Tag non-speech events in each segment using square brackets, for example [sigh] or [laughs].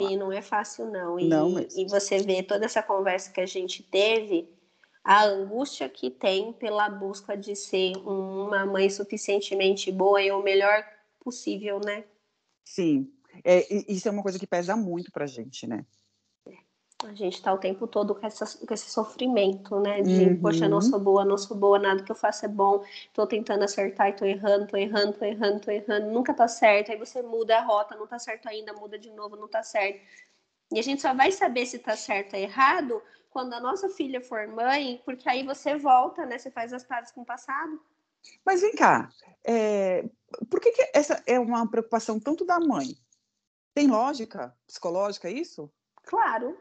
E não é fácil, não. E, Não mesmo. e você vê toda essa conversa que a gente teve, a angústia que tem pela busca de ser uma mãe suficientemente boa e o melhor possível, né? Sim. É, isso é uma coisa que pesa muito pra gente, né? A gente tá o tempo todo com, essa, com esse sofrimento, né? De, Uhum. poxa, não sou boa, não sou boa, nada que eu faço é bom, tô tentando acertar e tô errando, tô errando, tô errando, tô errando, nunca tá certo. Aí você muda a rota, não tá certo ainda, muda de novo, não tá certo. E a gente só vai saber se tá certo ou errado quando a nossa filha for mãe, porque aí você volta, né? Você faz as pazes com o passado. Mas vem cá, é, por que, que essa é uma preocupação tanto da mãe? Tem lógica psicológica isso? Claro.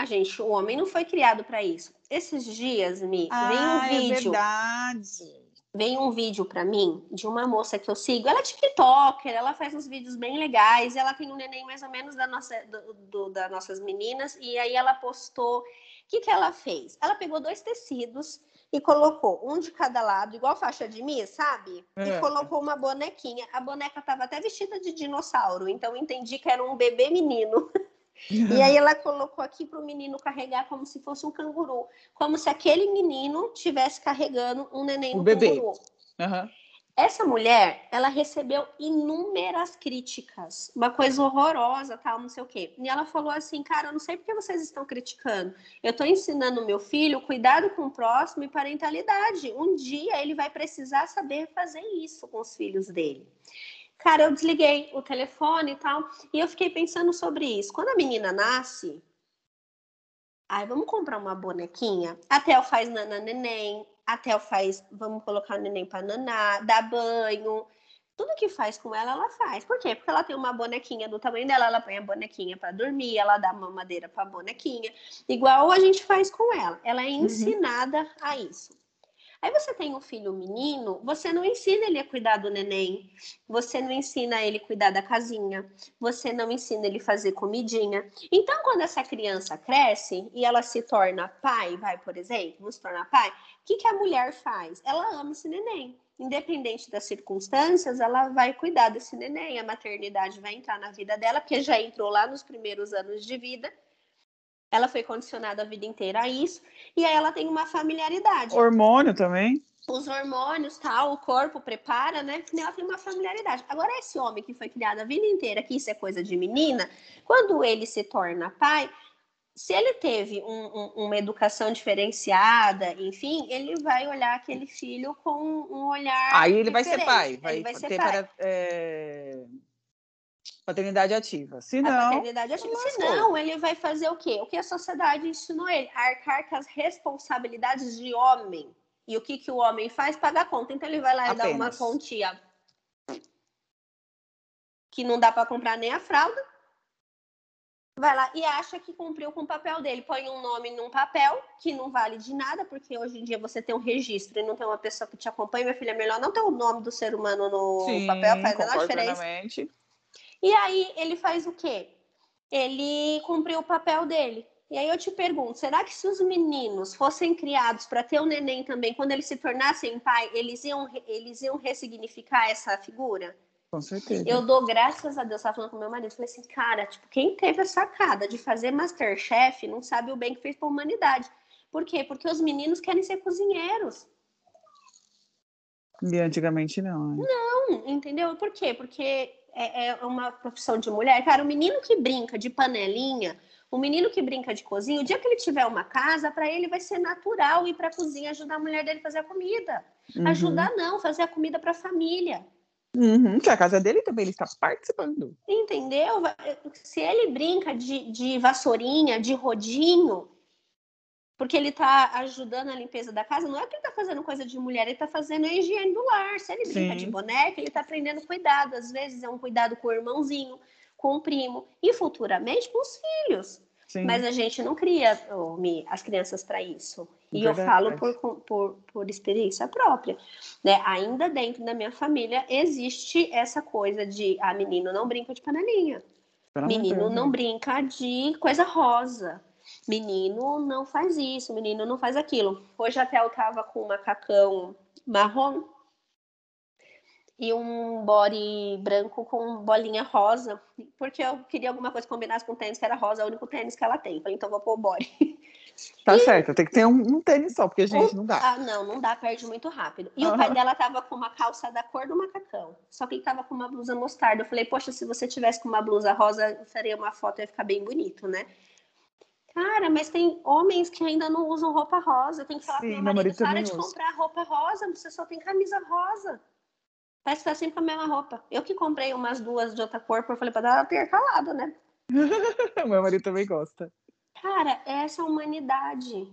A gente, o homem não foi criado para isso. Esses dias, Mi, vem um Ah, é vídeo. verdade. veio um vídeo pra mim de uma moça que eu sigo. Ela é TikToker, ela faz uns vídeos bem legais. Ela tem um neném mais ou menos da nossa, do, do- das nossas meninas. E aí ela postou. O que, que ela fez? Ela pegou dois tecidos e colocou um de cada lado, igual faixa de mim, sabe? É. E colocou uma bonequinha. A boneca tava até vestida de dinossauro, então eu entendi que era um bebê menino. [laughs] E aí [laughs] ela colocou aqui para o menino carregar como se fosse um canguru, como se aquele menino tivesse carregando um neném Um no bebê. canguru. Aham. Essa mulher, ela recebeu inúmeras críticas, uma coisa horrorosa, tal, não sei o quê. E ela falou assim, cara, eu não sei por que vocês estão criticando. Eu estou ensinando meu filho cuidado com o próximo e parentalidade. Um dia ele vai precisar saber fazer isso com os filhos dele. Cara, eu desliguei o telefone e tal, e eu fiquei pensando sobre isso. Quando a menina nasce, ai, vamos comprar uma bonequinha? A Theo faz nana neném, a Theo faz, vamos colocar o neném para nanar, dá banho. Tudo que faz com ela, ela faz. Por quê? Porque ela tem uma bonequinha do tamanho dela, ela põe a bonequinha para dormir, ela dá mamadeira para a bonequinha, igual a gente faz com ela. Ela é ensinada a isso. Aí você tem um filho menino, você não ensina ele a cuidar do neném, você não ensina ele a cuidar da casinha, você não ensina ele a fazer comidinha. Então, quando essa criança cresce e ela se torna pai, vai, por exemplo, se tornar pai, o que, que a mulher faz? Ela ama esse neném. Independente das circunstâncias, ela vai cuidar desse neném. A maternidade vai entrar na vida dela, porque já entrou lá nos primeiros anos de vida. Ela foi condicionada a vida inteira a isso. E aí ela tem uma familiaridade Hormônio também? os hormônios, tal, o corpo prepara, né? Ela tem uma familiaridade. Agora, esse homem que foi criado a vida inteira, que isso é coisa de menina, quando ele se torna pai, se ele teve um- um- uma educação diferenciada, enfim, ele vai olhar aquele filho com um olhar. Aí ele vai ser diferente. pai, Ele vai, vai ser ter pai. para- é, paternidade ativa. Se A não, paternidade ativa. lascou. Senão, ele vai fazer o quê? O que a sociedade ensinou ele? Arcar com as responsabilidades de homem. E o que, que o homem faz? Paga a conta. Então, ele vai lá e dá uma quantia que não dá para comprar nem a fralda. Vai lá e acha que cumpriu com o papel dele. Põe um nome num papel que não vale de nada, porque hoje em dia você tem um registro e não tem uma pessoa que te acompanha. Minha filha, é melhor não ter o nome do ser humano no sim, papel, faz a menor concordo diferença. E aí ele faz o quê? Ele cumpriu o papel dele. E aí eu te pergunto, será que se os meninos fossem criados para ter um neném também, quando eles se tornassem pai, eles iam, eles iam ressignificar essa figura? Com certeza. Eu dou graças a Deus, tava falando com meu marido, falei assim, cara, tipo, quem teve a sacada de fazer Masterchef não sabe o bem que fez para a humanidade. Por quê? Porque os meninos querem ser cozinheiros. E antigamente não. né? Não, entendeu? Por quê? Porque é, é uma profissão de mulher. Cara, o menino que brinca de panelinha, o menino que brinca de cozinha, o dia que ele tiver uma casa, para ele vai ser natural ir para a cozinha ajudar a mulher dele a fazer a comida. Uhum. Ajudar não, fazer a comida para a família. Uhum, que a casa dele também ele está participando. Entendeu? Se ele brinca de, de vassourinha, de rodinho, porque ele tá ajudando a limpeza da casa, não é que ele tá fazendo coisa de mulher, ele tá fazendo a higiene do lar. Se ele brinca Sim. de boneca, ele tá aprendendo cuidado. Às vezes é um cuidado com o irmãozinho, com o primo e futuramente com os filhos. Sim. Mas a gente não cria Mi, as crianças para isso. E eu Verdade. falo por, por, por experiência própria. Né? Ainda dentro da minha família existe essa coisa de ah, menino não brinca de panelinha. De Menino não brinca de coisa rosa. Menino não faz isso, menino não faz aquilo. Hoje até eu tava com um macacão marrom e um body branco com bolinha rosa, porque eu queria alguma coisa que combinasse com tênis que era rosa, é o único tênis que ela tem. Falei, então vou pôr o body. [laughs] Tá e... certo, tem que ter um, um, tênis só, porque, gente, não dá. Ah, não, não dá, perde muito rápido. E uhum. o pai dela tava com uma calça da cor do macacão, só que ele tava com uma blusa mostarda. Eu falei, poxa, se você tivesse com uma blusa rosa, faria uma foto, ia ficar bem bonito, né? Cara, mas tem homens que ainda não usam roupa rosa. Tem que falar Sim, pro meu marido, para de comprar roupa rosa, você só tem camisa rosa. Parece que tá sempre com a mesma roupa. Eu que comprei umas duas de outra cor, eu falei pra dar ter calado, né? [laughs] Meu marido também gosta. Cara, essa humanidade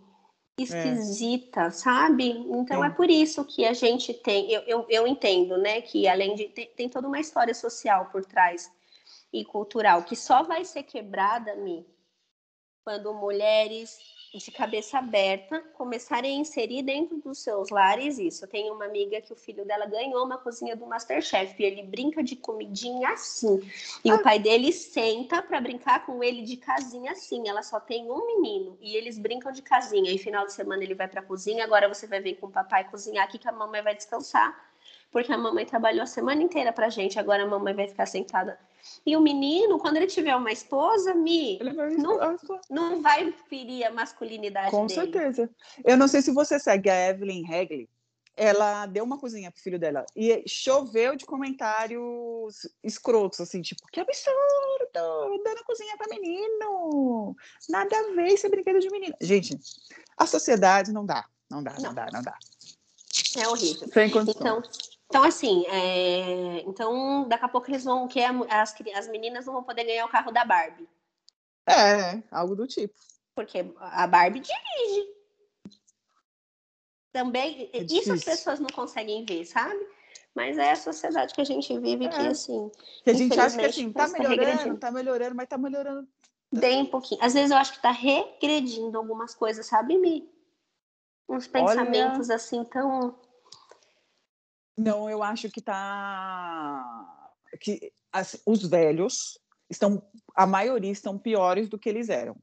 esquisita, é. sabe? Então é. é. por isso que a gente tem, eu, eu, eu entendo, né, que além de tem, tem, toda uma história social por trás e cultural que só vai ser quebrada, Mi, quando mulheres de cabeça aberta começarem a inserir dentro dos seus lares isso. Eu tenho uma amiga que o filho dela ganhou uma cozinha do Masterchef e ele brinca de comidinha assim. E ah. o pai dele senta para brincar com ele de casinha assim. Ela só tem um menino e eles brincam de casinha. E final de semana ele vai para a cozinha. Agora você vai vir com o papai cozinhar aqui que a mamãe vai descansar porque a mamãe trabalhou a semana inteira pra gente, agora a mamãe vai ficar sentada. E o menino, quando ele tiver uma esposa, Mi, não, não vai ferir a masculinidade Com dele. certeza. Eu não sei se você segue a Evelyn Hagley. Ela deu uma cozinha pro filho dela e choveu de comentários escrotos, assim, tipo, que absurdo, dando cozinha para menino, nada a ver, isso é brinquedo de menino. Gente, a sociedade não dá, não dá, não, não dá, não dá. É horrível. Sem condição. Então, então, assim, é... então daqui a pouco eles vão que as, as meninas não vão poder ganhar o carro da Barbie. É, algo do tipo. Porque a Barbie dirige. Também, é isso as pessoas não conseguem ver, sabe? Mas é a sociedade que a gente vive é. que, assim. Que a gente acha que assim, tá melhorando, tá melhorando, mas tá melhorando. Bem pouquinho. Às vezes eu acho que tá regredindo algumas coisas, sabe, Mi? Uns pensamentos Olha... assim tão não, eu acho que tá que as, os velhos estão, a maioria estão piores do que eles eram.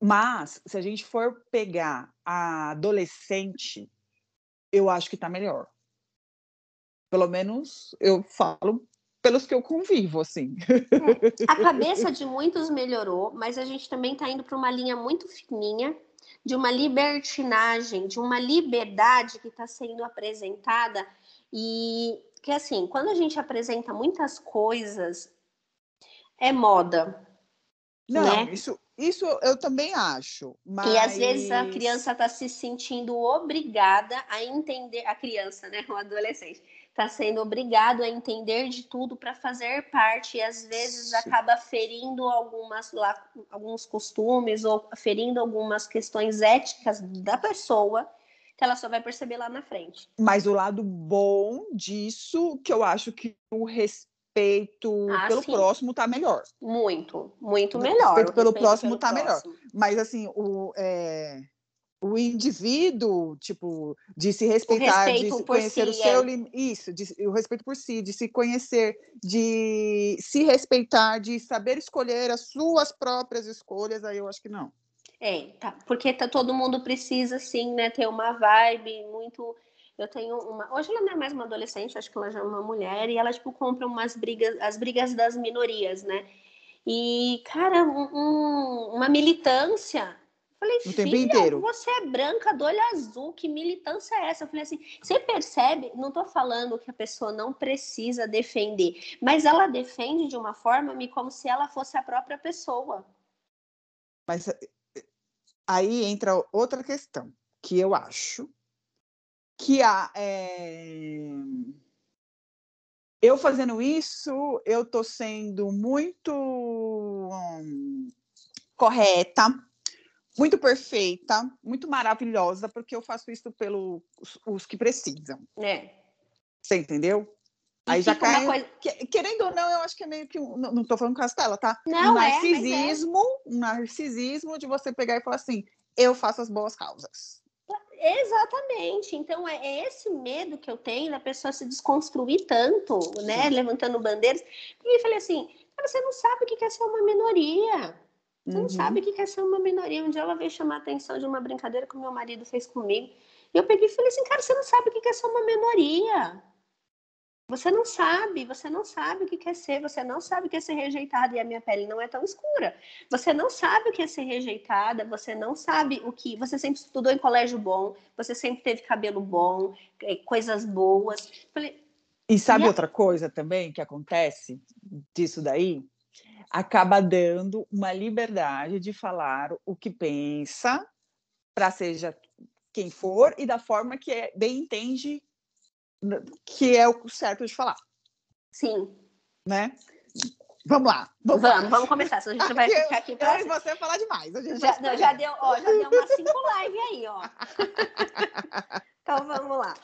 Mas se a gente for pegar a adolescente, eu acho que está melhor. Pelo menos eu falo pelos que eu convivo, assim. É, a [laughs] cabeça de muitos melhorou, mas a gente também está indo para uma linha muito fininha de uma libertinagem, de uma liberdade que está sendo apresentada e que assim, quando a gente apresenta muitas coisas, é moda. Não, né? isso, isso eu também acho. Mas... E às vezes a criança está se sentindo obrigada a entender, a criança, né? O adolescente está sendo obrigado a entender de tudo para fazer parte e às vezes acaba ferindo algumas lá, alguns costumes ou ferindo algumas questões éticas da pessoa que ela só vai perceber lá na frente. Mas o lado bom disso, que eu acho que o respeito ah, pelo sim. próximo tá melhor. Muito, muito melhor. O respeito pelo respeito próximo pelo tá próximo. melhor. Mas assim, o é o indivíduo, tipo, de se respeitar, de se conhecer si, o seu é. isso, de, o respeito por si, de se conhecer, de se respeitar, de saber escolher as suas próprias escolhas, aí eu acho que não. É, tá, porque tá, todo mundo precisa, sim, né, ter uma vibe muito. Eu tenho uma. Hoje ela não é mais uma adolescente, acho que ela já é uma mulher, e ela, tipo, compra umas brigas, as brigas das minorias, né? E, cara, um, uma militância Falei, o tempo inteiro. você é branca do olho azul, que militância é essa? Eu falei assim, você percebe? Não estou falando que a pessoa não precisa defender, mas ela defende de uma forma como se ela fosse a própria pessoa. Mas eh, aí entra outra questão, que eu acho que a, é... eu fazendo isso, eu estou sendo muito hum, correta, muito perfeita, muito maravilhosa, porque eu faço isso pelos os que precisam. É. Você entendeu? E Aí já cai. Coisa... Querendo ou não, eu acho que é meio que. Um, não estou falando castela, tá? Não, um é, narcisismo, é, um narcisismo de você pegar e falar assim: eu faço as boas causas. Exatamente. Então é esse medo que eu tenho da pessoa se desconstruir tanto, né? Sim. Levantando bandeiras. E eu falei assim, cara, você não sabe o que é ser uma minoria. Você uhum. não sabe o que é ser uma minoria. Um dia ela veio chamar a atenção de uma brincadeira que o meu marido fez comigo. E eu peguei e falei assim, cara, você não sabe o que é ser uma minoria. Você não sabe, você não sabe o que quer ser, você não sabe o que é ser rejeitada e a minha pele não é tão escura. Você não sabe o que é ser rejeitada, você não sabe o que. Você sempre estudou em colégio bom, você sempre teve cabelo bom, eh, coisas boas. Falei, e sabe e outra coisa também que acontece disso daí? Acaba dando uma liberdade de falar o que pensa, para seja quem for, e da forma que é, bem entende que é o certo de falar. Sim. Né? Vamos lá. Vamos, vamos, vamos começar. Se a gente [laughs] vai ficar aqui para. Eu e você falar demais. já, não, já, deu, ó, já deu umas cinco lives aí, ó. [laughs] então vamos lá.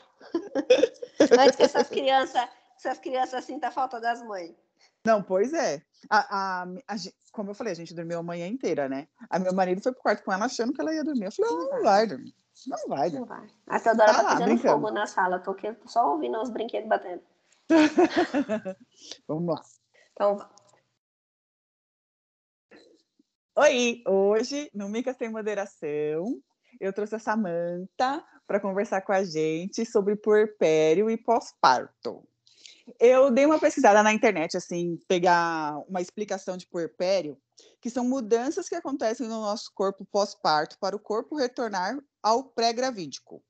Antes que essas crianças, essas crianças sintam falta das mães. Não, pois é. A, a, a, como eu falei, a gente dormiu a manhã inteira, né? A meu marido foi pro quarto com ela achando que ela ia dormir. Eu falei, não, não vai dormir. Não vai, Não vai. A Teodora tá, tá pegando fogo na sala. Tô aqui só ouvindo os brinquedos batendo. [laughs] Vamos lá. Então, Oi, hoje no Mica Sem Moderação, eu trouxe a Samanta para conversar com a gente sobre puerpério e pós-parto. Eu dei uma pesquisada na internet, assim, pegar uma explicação de puerpério, que são mudanças que acontecem no nosso corpo pós-parto para o corpo retornar ao pré-gravídico.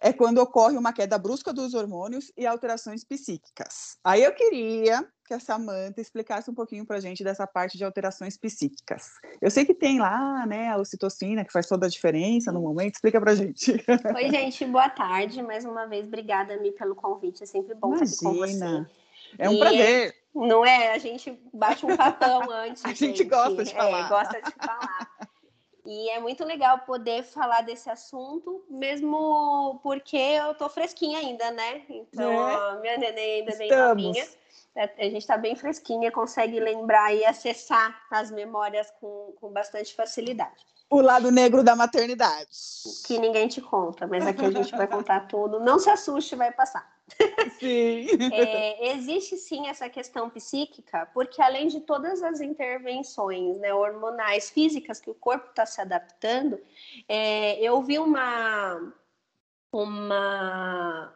É quando ocorre uma queda brusca dos hormônios e alterações psíquicas. Aí eu queria que a Samanta explicasse um pouquinho para a gente dessa parte de alterações psíquicas. Eu sei que tem lá, né, a ocitocina, que faz toda a diferença no momento. Explica para a gente. Oi, gente, boa tarde. Mais uma vez, obrigada, Mi, pelo convite. É sempre bom Imagina. estar com você. É um e, prazer. Não é? A gente bate um papão [laughs] antes. a gente, gente, gosta de falar. É, gosta de falar. E é muito legal poder falar desse assunto, mesmo porque eu tô fresquinha ainda, né? Então, é. minha neném ainda bem novinha. A gente está bem fresquinha, consegue lembrar e acessar as memórias com, com bastante facilidade. O lado negro da maternidade. Que ninguém te conta, mas aqui a gente vai contar tudo. Não se assuste, vai passar. Sim. É, existe sim essa questão psíquica, porque além de todas as intervenções né, hormonais, físicas que o corpo está se adaptando, é, eu vi uma, uma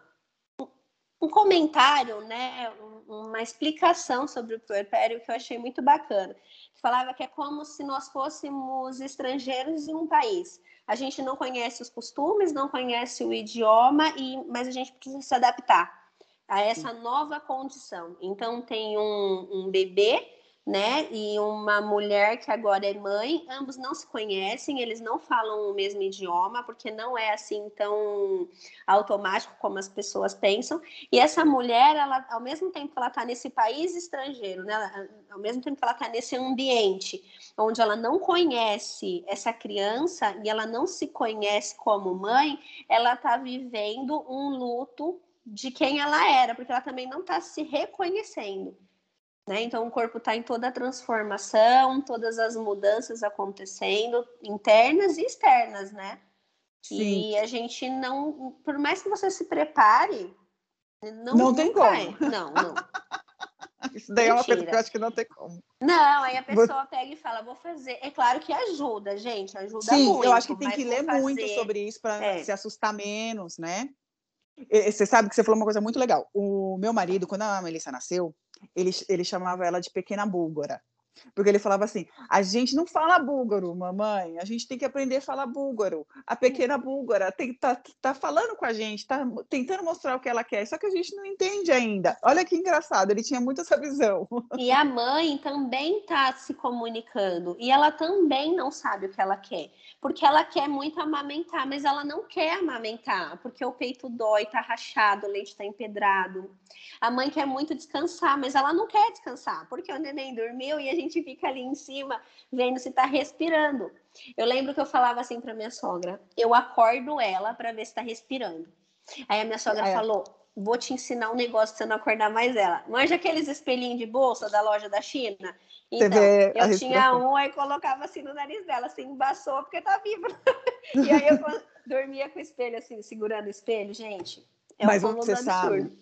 um comentário, né, uma explicação sobre o puerpério que eu achei muito bacana. Que falava que é como se nós fôssemos estrangeiros em um país. A gente não conhece os costumes, não conhece o idioma, e, mas a gente precisa se adaptar a essa nova condição. Então, tem um, um bebê né? E uma mulher que agora é mãe, ambos não se conhecem, eles não falam o mesmo idioma, porque não é assim tão automático como as pessoas pensam. E essa mulher, ela, ao mesmo tempo que ela está nesse país estrangeiro, né? Ao mesmo tempo que ela está nesse ambiente onde ela não conhece essa criança e ela não se conhece como mãe, ela está vivendo um luto de quem ela era, porque ela também não está se reconhecendo. Né? Então, o corpo está em toda a transformação, todas as mudanças acontecendo, internas e externas, né? Sim. E a gente não, por mais que você se prepare, não, não tem como. Não, não. [laughs] Isso daí Mentira. é uma coisa que eu acho que não tem como. Não, aí a pessoa pega e fala, vou fazer. É claro que ajuda, gente, ajuda Sim, muito. eu acho que tem que ler fazer... muito sobre isso para é. se assustar menos, né? Você sabe que você falou uma coisa muito legal. O meu marido, quando a Melissa nasceu, ele, ele chamava ela de pequena búlgara. Porque ele falava assim: a gente não fala búlgaro, mamãe, a gente tem que aprender a falar búlgaro. A pequena búlgara tem, tá, tá falando com a gente, tá tentando mostrar o que ela quer, só que a gente não entende ainda. Olha que engraçado, ele tinha muito essa visão. E a mãe também tá se comunicando, e ela também não sabe o que ela quer porque ela quer muito amamentar, mas ela não quer amamentar, porque o peito dói, tá rachado, o leite tá empedrado. A mãe quer muito descansar, mas ela não quer descansar, porque o neném dormiu e a gente fica ali em cima vendo se tá respirando. Eu lembro que eu falava assim para minha sogra: eu acordo ela para ver se tá respirando. Aí a minha sogra é. falou: vou te ensinar um negócio pra você não acordar mais ela. Manja aqueles espelhinhos de bolsa da loja da China? Então, eu tinha um, aí colocava assim no nariz dela, assim, embaçou porque tá viva. [laughs] e aí eu dormia com o espelho, assim, segurando o espelho, gente. É Mas um você sabe,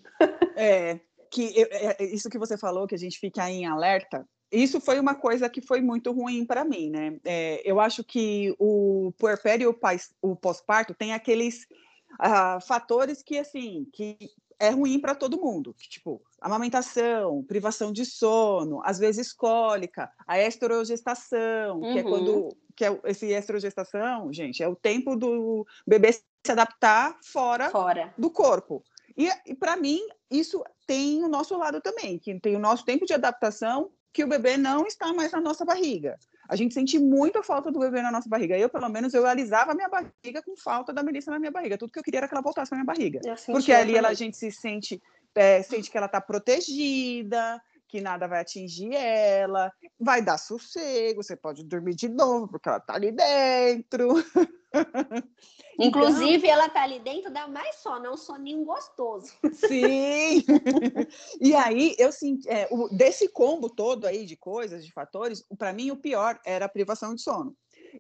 é, que eu, é, isso que você falou, que a gente fica em alerta, isso foi uma coisa que foi muito ruim para mim, né? É, eu acho que o puerpério e o pós-parto tem aqueles uh, fatores que, assim, que é ruim para todo mundo. Tipo, amamentação, privação de sono, às vezes cólica, a estrogestação, uhum. que é quando que é esse estrogestação, gente, é o tempo do bebê se adaptar fora, fora. do corpo. E, e para mim, isso tem o nosso lado também, que tem o nosso tempo de adaptação que o bebê não está mais na nossa barriga. A gente sente muito a falta do bebê na nossa barriga. Eu, pelo menos, eu alisava a minha barriga com falta da Melissa na minha barriga. Tudo que eu queria era que ela voltasse na minha barriga. Porque ali ela, a gente se sente, é, sente que ela está protegida, que nada vai atingir ela, vai dar sossego, você pode dormir de novo, porque ela está ali dentro. [laughs] [laughs] Inclusive, então, ela está ali dentro, dá mais sono, é um soninho gostoso. Sim! [laughs] e aí, eu senti, é, o, desse combo todo aí de coisas, de fatores, para mim o pior era a privação de sono.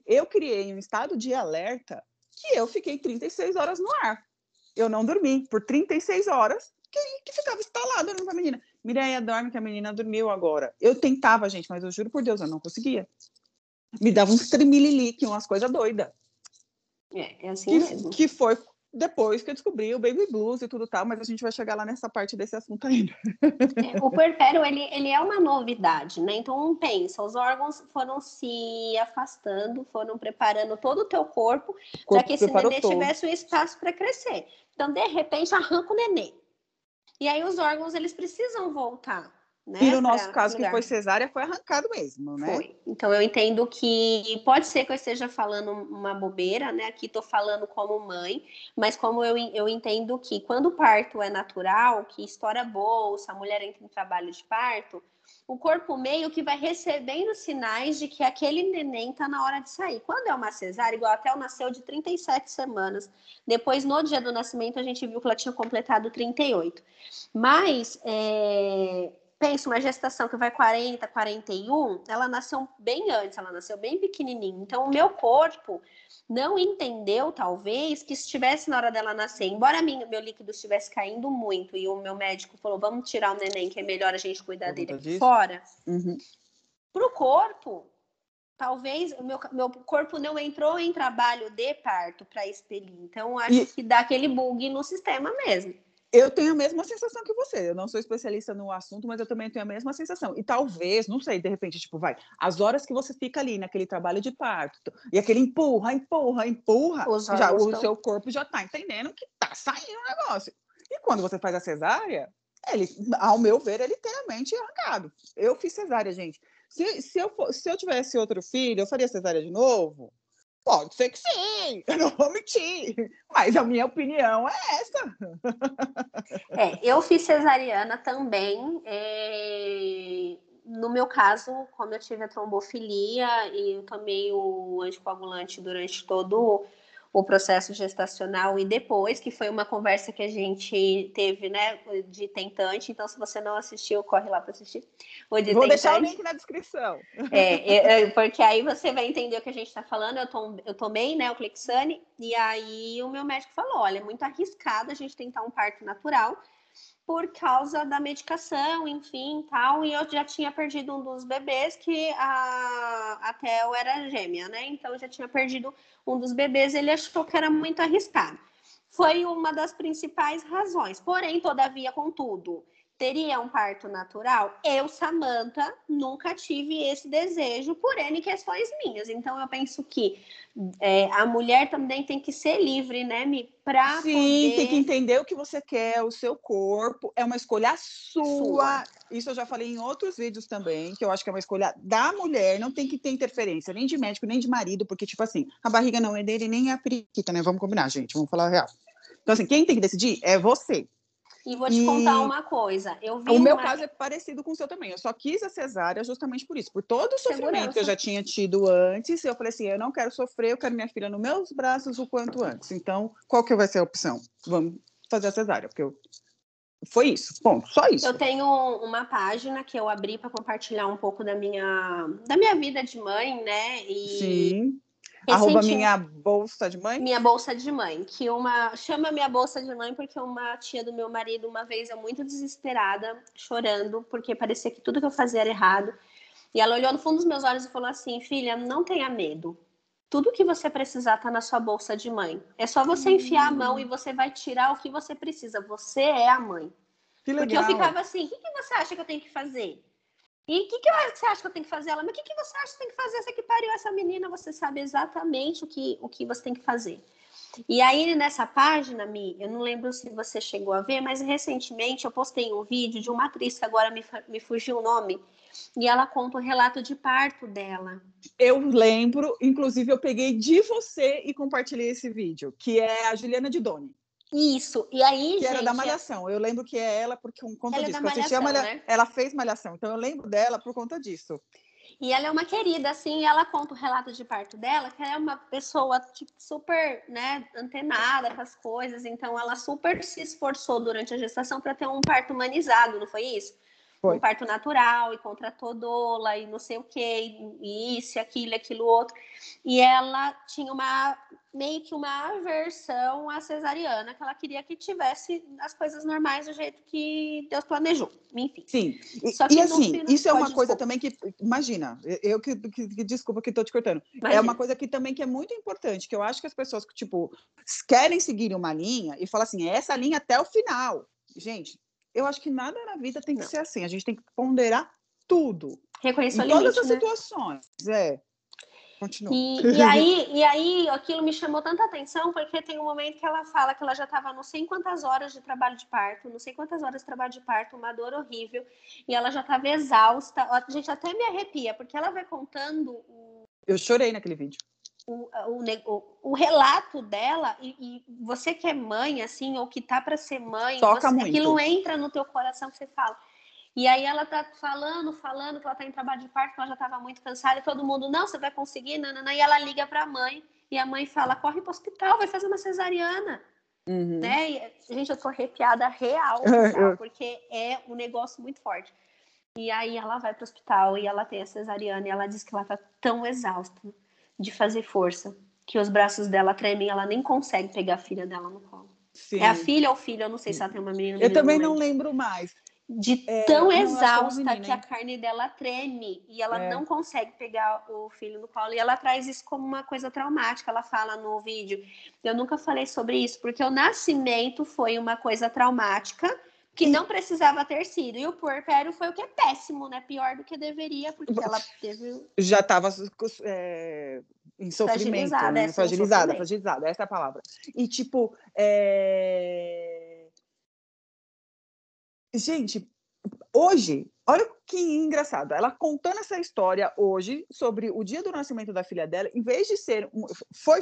Eu criei um estado de alerta que eu fiquei 36 horas no ar. Eu não dormi por 36 horas, que, que ficava instalado olhando pra menina. Mireia, dorme, que a menina dormiu agora. Eu tentava, gente, mas eu juro por Deus, eu não conseguia. Me dava uns tremililique, umas coisas doidas. É, é assim que, mesmo. Que foi depois que eu descobri o baby blues e tudo tal, mas a gente vai chegar lá nessa parte desse assunto ainda. É, o puerpério, ele, ele é uma novidade, né? Então, pensa, os órgãos foram se afastando, foram preparando todo o teu corpo, corpo para que esse nenê todo. tivesse o espaço para crescer. Então, de repente, arranca o nenê. E aí os órgãos, eles precisam voltar. Né, e no nosso caso, que foi cesárea, foi arrancado mesmo, né? Foi. Então, eu entendo que pode ser que eu esteja falando uma bobeira, né? Aqui estou falando como mãe, mas como eu, eu entendo que quando o parto é natural, que estoura bolsa, a mulher entra em trabalho de parto, o corpo meio que vai recebendo sinais de que aquele neném está na hora de sair. Quando é uma cesárea, igual até ela nasceu de 37 semanas. Depois, no dia do nascimento, a gente viu que ela tinha completado 38. Mas é, pensa, uma gestação que vai 40, 41, ela nasceu bem antes, ela nasceu bem pequenininha. Então, o meu corpo não entendeu, talvez, que estivesse na hora dela nascer. Embora minha, meu líquido estivesse caindo muito e o meu médico falou, vamos tirar o neném, que é melhor a gente cuidar dele aqui fora. Uhum. Para o corpo, talvez o meu, meu corpo não entrou em trabalho de parto para expelir. Então, acho e... que dá aquele bug no sistema mesmo. Eu tenho a mesma sensação que você. Eu não sou especialista no assunto, mas eu também tenho a mesma sensação. E talvez, não sei, de repente, tipo, vai, as horas que você fica ali naquele trabalho de parto e aquele empurra, empurra, empurra, já, o seu corpo já tá entendendo que tá saindo o negócio. E quando você faz a cesárea, ele, ao meu ver, é literalmente arrancado. Eu fiz cesárea, gente. Se, se, eu, se eu tivesse outro filho, eu faria cesárea de novo? Pode ser que sim, [laughs] eu não vou mentir, mas a minha opinião é essa. É, eu fiz cesariana também. É... No meu caso, como eu tive a trombofilia e eu tomei o anticoagulante durante todo o processo gestacional e depois, que foi uma conversa que a gente teve, né, de tentante. Então, se você não assistiu, corre lá para assistir. Vou tentante. deixar o link na descrição. É, [laughs] é, é, porque aí você vai entender o que a gente está falando. Eu, tom, eu tomei, né, o Clexane, e aí o meu médico falou: olha, é muito arriscado a gente tentar um parto natural por causa da medicação, enfim, tal, e eu já tinha perdido um dos bebês que a, a Theo era gêmea, né? Então eu já tinha perdido um dos bebês, ele achou que era muito arriscado. Foi uma das principais razões. Porém, todavia, contudo, teria um parto natural? Eu, Samantha, nunca tive esse desejo por N questões minhas. Então, eu penso que é, a mulher também tem que ser livre, né, Mi? Pra Sim, poder... tem que entender o que você quer, o seu corpo, é uma escolha sua. sua. Isso eu já falei em outros vídeos também, que eu acho que é uma escolha da mulher, não tem que ter interferência, nem de médico, nem de marido, porque, tipo assim, a barriga não é dele, nem é a periquita, né? Vamos combinar, gente, vamos falar a real. Então, assim, quem tem que decidir é você. E vou te e... contar uma coisa. Eu vi o uma... meu caso é parecido com o seu também. Eu só quis a cesárea justamente por isso. Por todo o sofrimento Segurança. que eu já tinha tido antes, eu falei assim: eu não quero sofrer, eu quero minha filha nos meus braços o quanto antes. Então, qual que vai ser a opção? Vamos fazer a cesárea, porque eu foi isso, ponto, só isso. Eu tenho uma página que eu abri para compartilhar um pouco da minha da minha vida de mãe, né? E Sim. Arroba minha bolsa de mãe? Minha bolsa de mãe. Que uma. Chama minha bolsa de mãe porque uma tia do meu marido, uma vez, eu muito desesperada, chorando, porque parecia que tudo que eu fazia era errado. E ela olhou no fundo dos meus olhos e falou assim: Filha, não tenha medo. Tudo que você precisar tá na sua bolsa de mãe. É só você enfiar a mão e você vai tirar o que você precisa. Você é a mãe. Que legal. Porque eu ficava assim, o que, que você acha que eu tenho que fazer? E o que, que você acha que eu tenho que fazer? Ela, mas o que, que você acha que tem que fazer? Você que pariu essa menina, você sabe exatamente o que, o que você tem que fazer. E aí, nessa página, Mi, eu não lembro se você chegou a ver, mas recentemente eu postei um vídeo de uma atriz que agora me, me fugiu o nome, e ela conta o relato de parto dela. Eu lembro, inclusive eu peguei de você e compartilhei esse vídeo, que é a Juliana de Doni. Isso, e aí, que gente... era da Malhação. Eu lembro que é ela por conta Ela é disso. assistia Malhação, Malha... né? Ela fez Malhação, então eu lembro dela por conta disso. E ela é uma querida, assim, e ela conta o relato de parto dela, que ela é uma pessoa, tipo, super, né, antenada com as coisas, então ela super se esforçou durante a gestação para ter um parto humanizado, não foi isso? Foi. Um parto natural, e contratou doula, e não sei o quê, e isso, e aquilo, e aquilo outro. E ela tinha uma, meio que uma aversão à cesariana, que ela queria que tivesse as coisas normais do jeito que Deus planejou, enfim. Sim. E, Só que e assim, fim- isso é uma coisa desculpa. também que, imagina, eu que, que- que- desculpa que estou te cortando. É Imagina. uma coisa que também que é muito importante, que eu acho que as pessoas que, tipo, querem seguir uma linha e falam assim, é essa linha até o final. Gente, eu acho que nada na vida tem que Não. ser assim. A gente tem que ponderar tudo. Reconhecer em todas limite, as né? situações. É. Continua. E, e [laughs] aí, e aí aquilo me chamou tanta atenção, porque tem um momento que ela fala que ela já estava não sei quantas horas de trabalho de parto, não sei quantas horas de trabalho de parto, uma dor horrível, e ela já estava exausta. A gente até me arrepia, porque ela vai contando o, Eu chorei naquele vídeo. O, o, o- relato dela, e, e você que é mãe, assim, ou que tá para ser mãe, Toca você- muito. aquilo entra no teu coração que você fala. E aí ela tá falando, falando que ela tá em trabalho de parto, que ela já estava muito cansada, e todo mundo, não, você vai conseguir, nanana, e ela liga para a mãe, e a mãe fala, corre para o hospital, vai fazer uma cesariana, Uhum. né? E, gente, eu tô arrepiada real, [laughs] porque é um negócio muito forte. E aí ela vai para o hospital e ela tem a cesariana, e ela diz que ela tá tão exausta de fazer força, que os braços dela tremem, ela nem consegue pegar a filha dela no colo. Sim. É a filha ou o filho, eu não sei se ela tem uma menina. Eu também não lembro mais. de É, tão é exausta menina, que a carne dela treme e ela É. não consegue pegar o filho no colo. E ela traz isso como uma coisa traumática. Ela fala no vídeo. Eu nunca falei sobre isso, porque o nascimento foi uma coisa traumática que não precisava ter sido. E o puerpério foi o que é péssimo, né? Pior do que deveria, porque ela [laughs] teve. Já estava em sofrimento, Fragilizada, né? é, fragilizada, fragilizada, essa é a palavra. E tipo, é... gente, hoje, olha que engraçado, ela contando essa história hoje sobre o dia do nascimento da filha dela, em vez de ser um... foi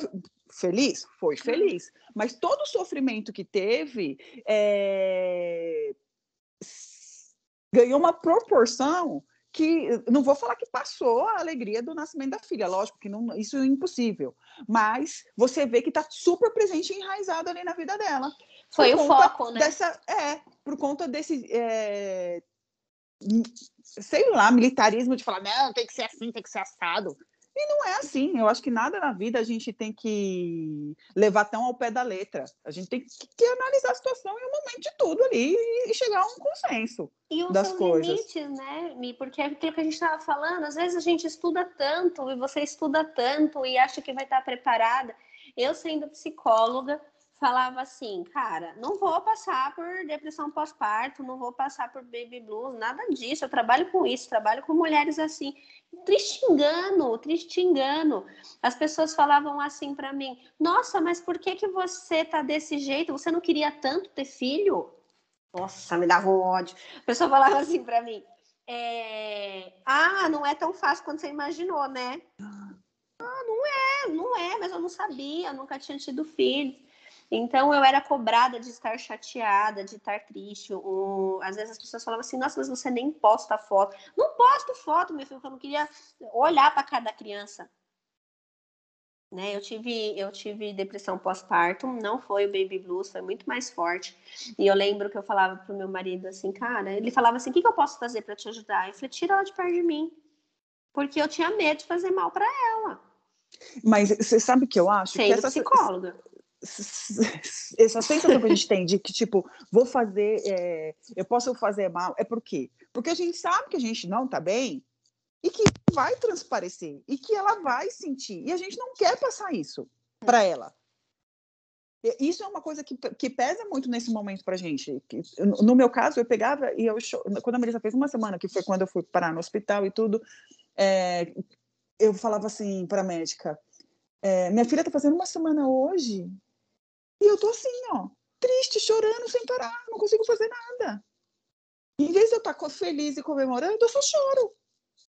feliz, foi feliz, mas todo o sofrimento que teve é, ganhou uma proporção que não vou falar que passou a alegria do nascimento da filha, lógico que não, isso é impossível, mas você vê que está super presente e enraizado ali na vida dela. Foi o foco, né? Dessa, é, por conta desse, é, sei lá, militarismo de falar, não, tem que ser assim, tem que ser assado. E não é assim. Eu acho que nada na vida a gente tem que levar tão ao pé da letra. A gente tem que, que analisar a situação em um momento de tudo ali e, e chegar a um consenso. E os das coisas. limites, né, Mi? Porque é aquilo que a gente estava falando, às vezes a gente estuda tanto e você estuda tanto e acha que vai estar preparada. Eu, sendo psicóloga, falava assim, cara, não vou passar por depressão pós-parto, não vou passar por baby blues, nada disso. Eu trabalho com isso, trabalho com mulheres assim. Triste engano, triste engano. As pessoas falavam assim para mim: Nossa, mas por que que você tá desse jeito? Você não queria tanto ter filho? Nossa, me dava um ódio. A pessoa falava assim para mim: é, Ah, não é tão fácil quanto você imaginou, né? Ah, não é, não é, mas eu não sabia, eu nunca tinha tido filho. Então eu era cobrada de estar chateada, de estar triste. Um, às vezes as pessoas falavam assim: Nossa, mas você nem posta foto. Não posto foto, meu filho, porque eu não queria olhar para a cara da criança. Né, eu tive eu tive depressão pós-parto, não foi o baby blues, foi muito mais forte. E eu lembro que eu falava pro meu marido assim, cara, ele falava assim: "O que, que eu posso fazer para te ajudar?" Eu falei: "Tira ela de perto de mim". Porque eu tinha medo de fazer mal para ela, Mas você sabe que eu acho que sendo essa, psicóloga. Essa sensação que a gente tem de que, tipo, vou fazer, é, eu posso fazer mal, é por quê? Porque a gente sabe que a gente não tá bem, e que vai transparecer e que ela vai sentir. E a gente não quer passar isso para ela. Isso é uma coisa que, que pesa muito nesse momento para gente. No meu caso, eu pegava e eu quando a Melissa fez uma semana, que foi quando eu fui parar no hospital e tudo, é, eu falava assim para médica: é, minha filha está fazendo uma semana hoje e eu tô assim, ó, triste, chorando sem parar, não consigo fazer nada. Em vez de eu estar tá feliz e comemorando, eu só choro.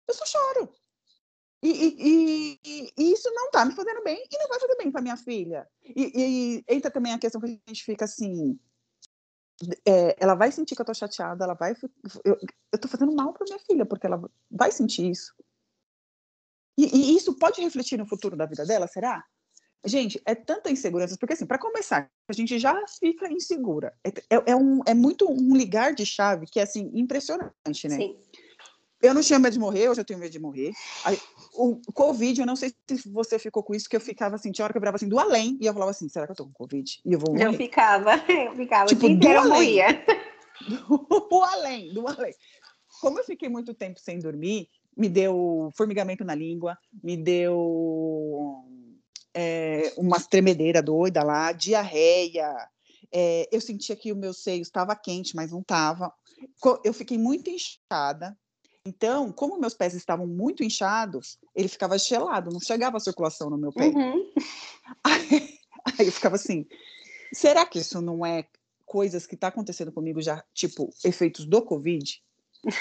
Eu só choro. E, e, e, e, isso não está me fazendo bem e não vai fazer bem para minha filha. E, entra também a questão que a gente fica assim. É, ela vai sentir que eu estou chateada, ela vai. Eu, estou fazendo mal para minha filha, porque ela vai sentir isso. E, isso pode refletir no futuro da vida dela, será? Gente, é tanta insegurança, porque assim, para começar, a gente já fica insegura. É, é, é, um, é muito um ligar de chave que é assim, impressionante, né? Sim. Eu não tinha medo de morrer, hoje eu tenho medo de morrer. O Covid, eu não sei se você ficou com isso, que eu ficava assim, tinha hora que eu virava assim, do além, e eu falava assim, será que eu tô com Covid? E eu vou morrer? [laughs] Eu ficava, eu ficava, tipo, do além. [laughs] Do além, do além. Como eu fiquei muito tempo sem dormir, me deu formigamento na língua, me deu é, uma tremedeira doida lá, diarreia, é, eu sentia que o meu seio estava quente, mas não estava. Eu fiquei muito inchada, então, como meus pés estavam muito inchados, ele ficava gelado, não chegava a circulação no meu pé. Uhum. Aí, [laughs] aí, eu ficava assim: será que isso não é coisas que está acontecendo comigo já, tipo, efeitos do Covid?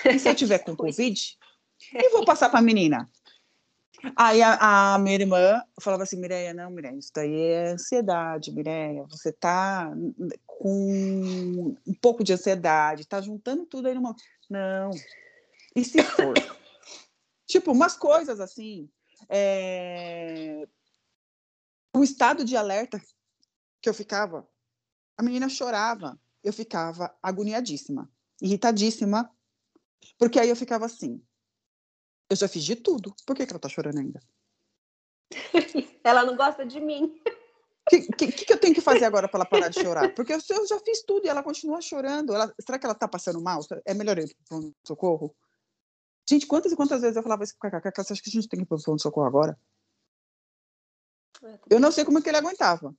E se eu tiver com [laughs] Covid, eu vou passar para a menina. Aí a, a, minha irmã falava assim, Mireia, não, Mireia, isso daí é ansiedade, Mireia, você tá com um pouco de ansiedade, tá juntando tudo aí numa... Não, e se for? tipo, umas coisas assim. É... O estado de alerta que eu ficava, a menina chorava, eu ficava agoniadíssima, irritadíssima, porque aí eu ficava assim. Eu já fiz de tudo, por que, que ela tá chorando ainda? [laughs] ela não gosta de mim. O que, que, que, eu tenho que fazer agora para ela parar de chorar? Porque eu, eu já fiz tudo e ela continua chorando. Ela, será que ela está passando mal? É melhor ir para um socorro? Gente, quantas e quantas vezes eu falava isso com Cacá? Você acha que a gente tem que ir para o socorro agora? Eu não sei como é que ele aguentava.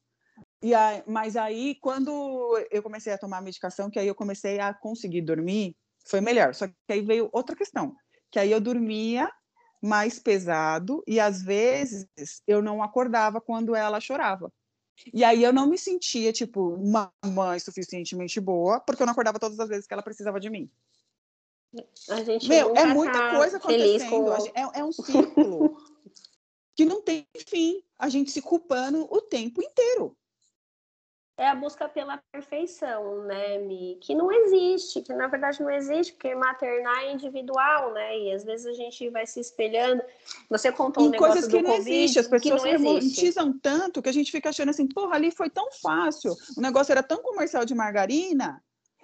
E aí, mas aí, quando eu comecei a tomar a medicação, que aí eu comecei a conseguir dormir, foi melhor. Só que aí veio outra questão, que aí eu dormia mais pesado e às vezes eu não acordava quando ela chorava. E aí eu não me sentia, tipo, uma mãe suficientemente boa, porque eu não acordava todas as vezes que ela precisava de mim. Meu, é muita tá coisa acontecendo. Com... É, é um ciclo [laughs] que não tem fim. A gente se culpando o tempo inteiro. É a busca pela perfeição, né, Mi? Que não existe, que na verdade não existe, porque maternar é individual, né? E às vezes a gente vai se espelhando. Você contou um negócio coisas que não COVID, existe, as pessoas romantizam tanto que a gente fica achando assim, porra, ali foi tão fácil, o negócio era tão comercial de margarina,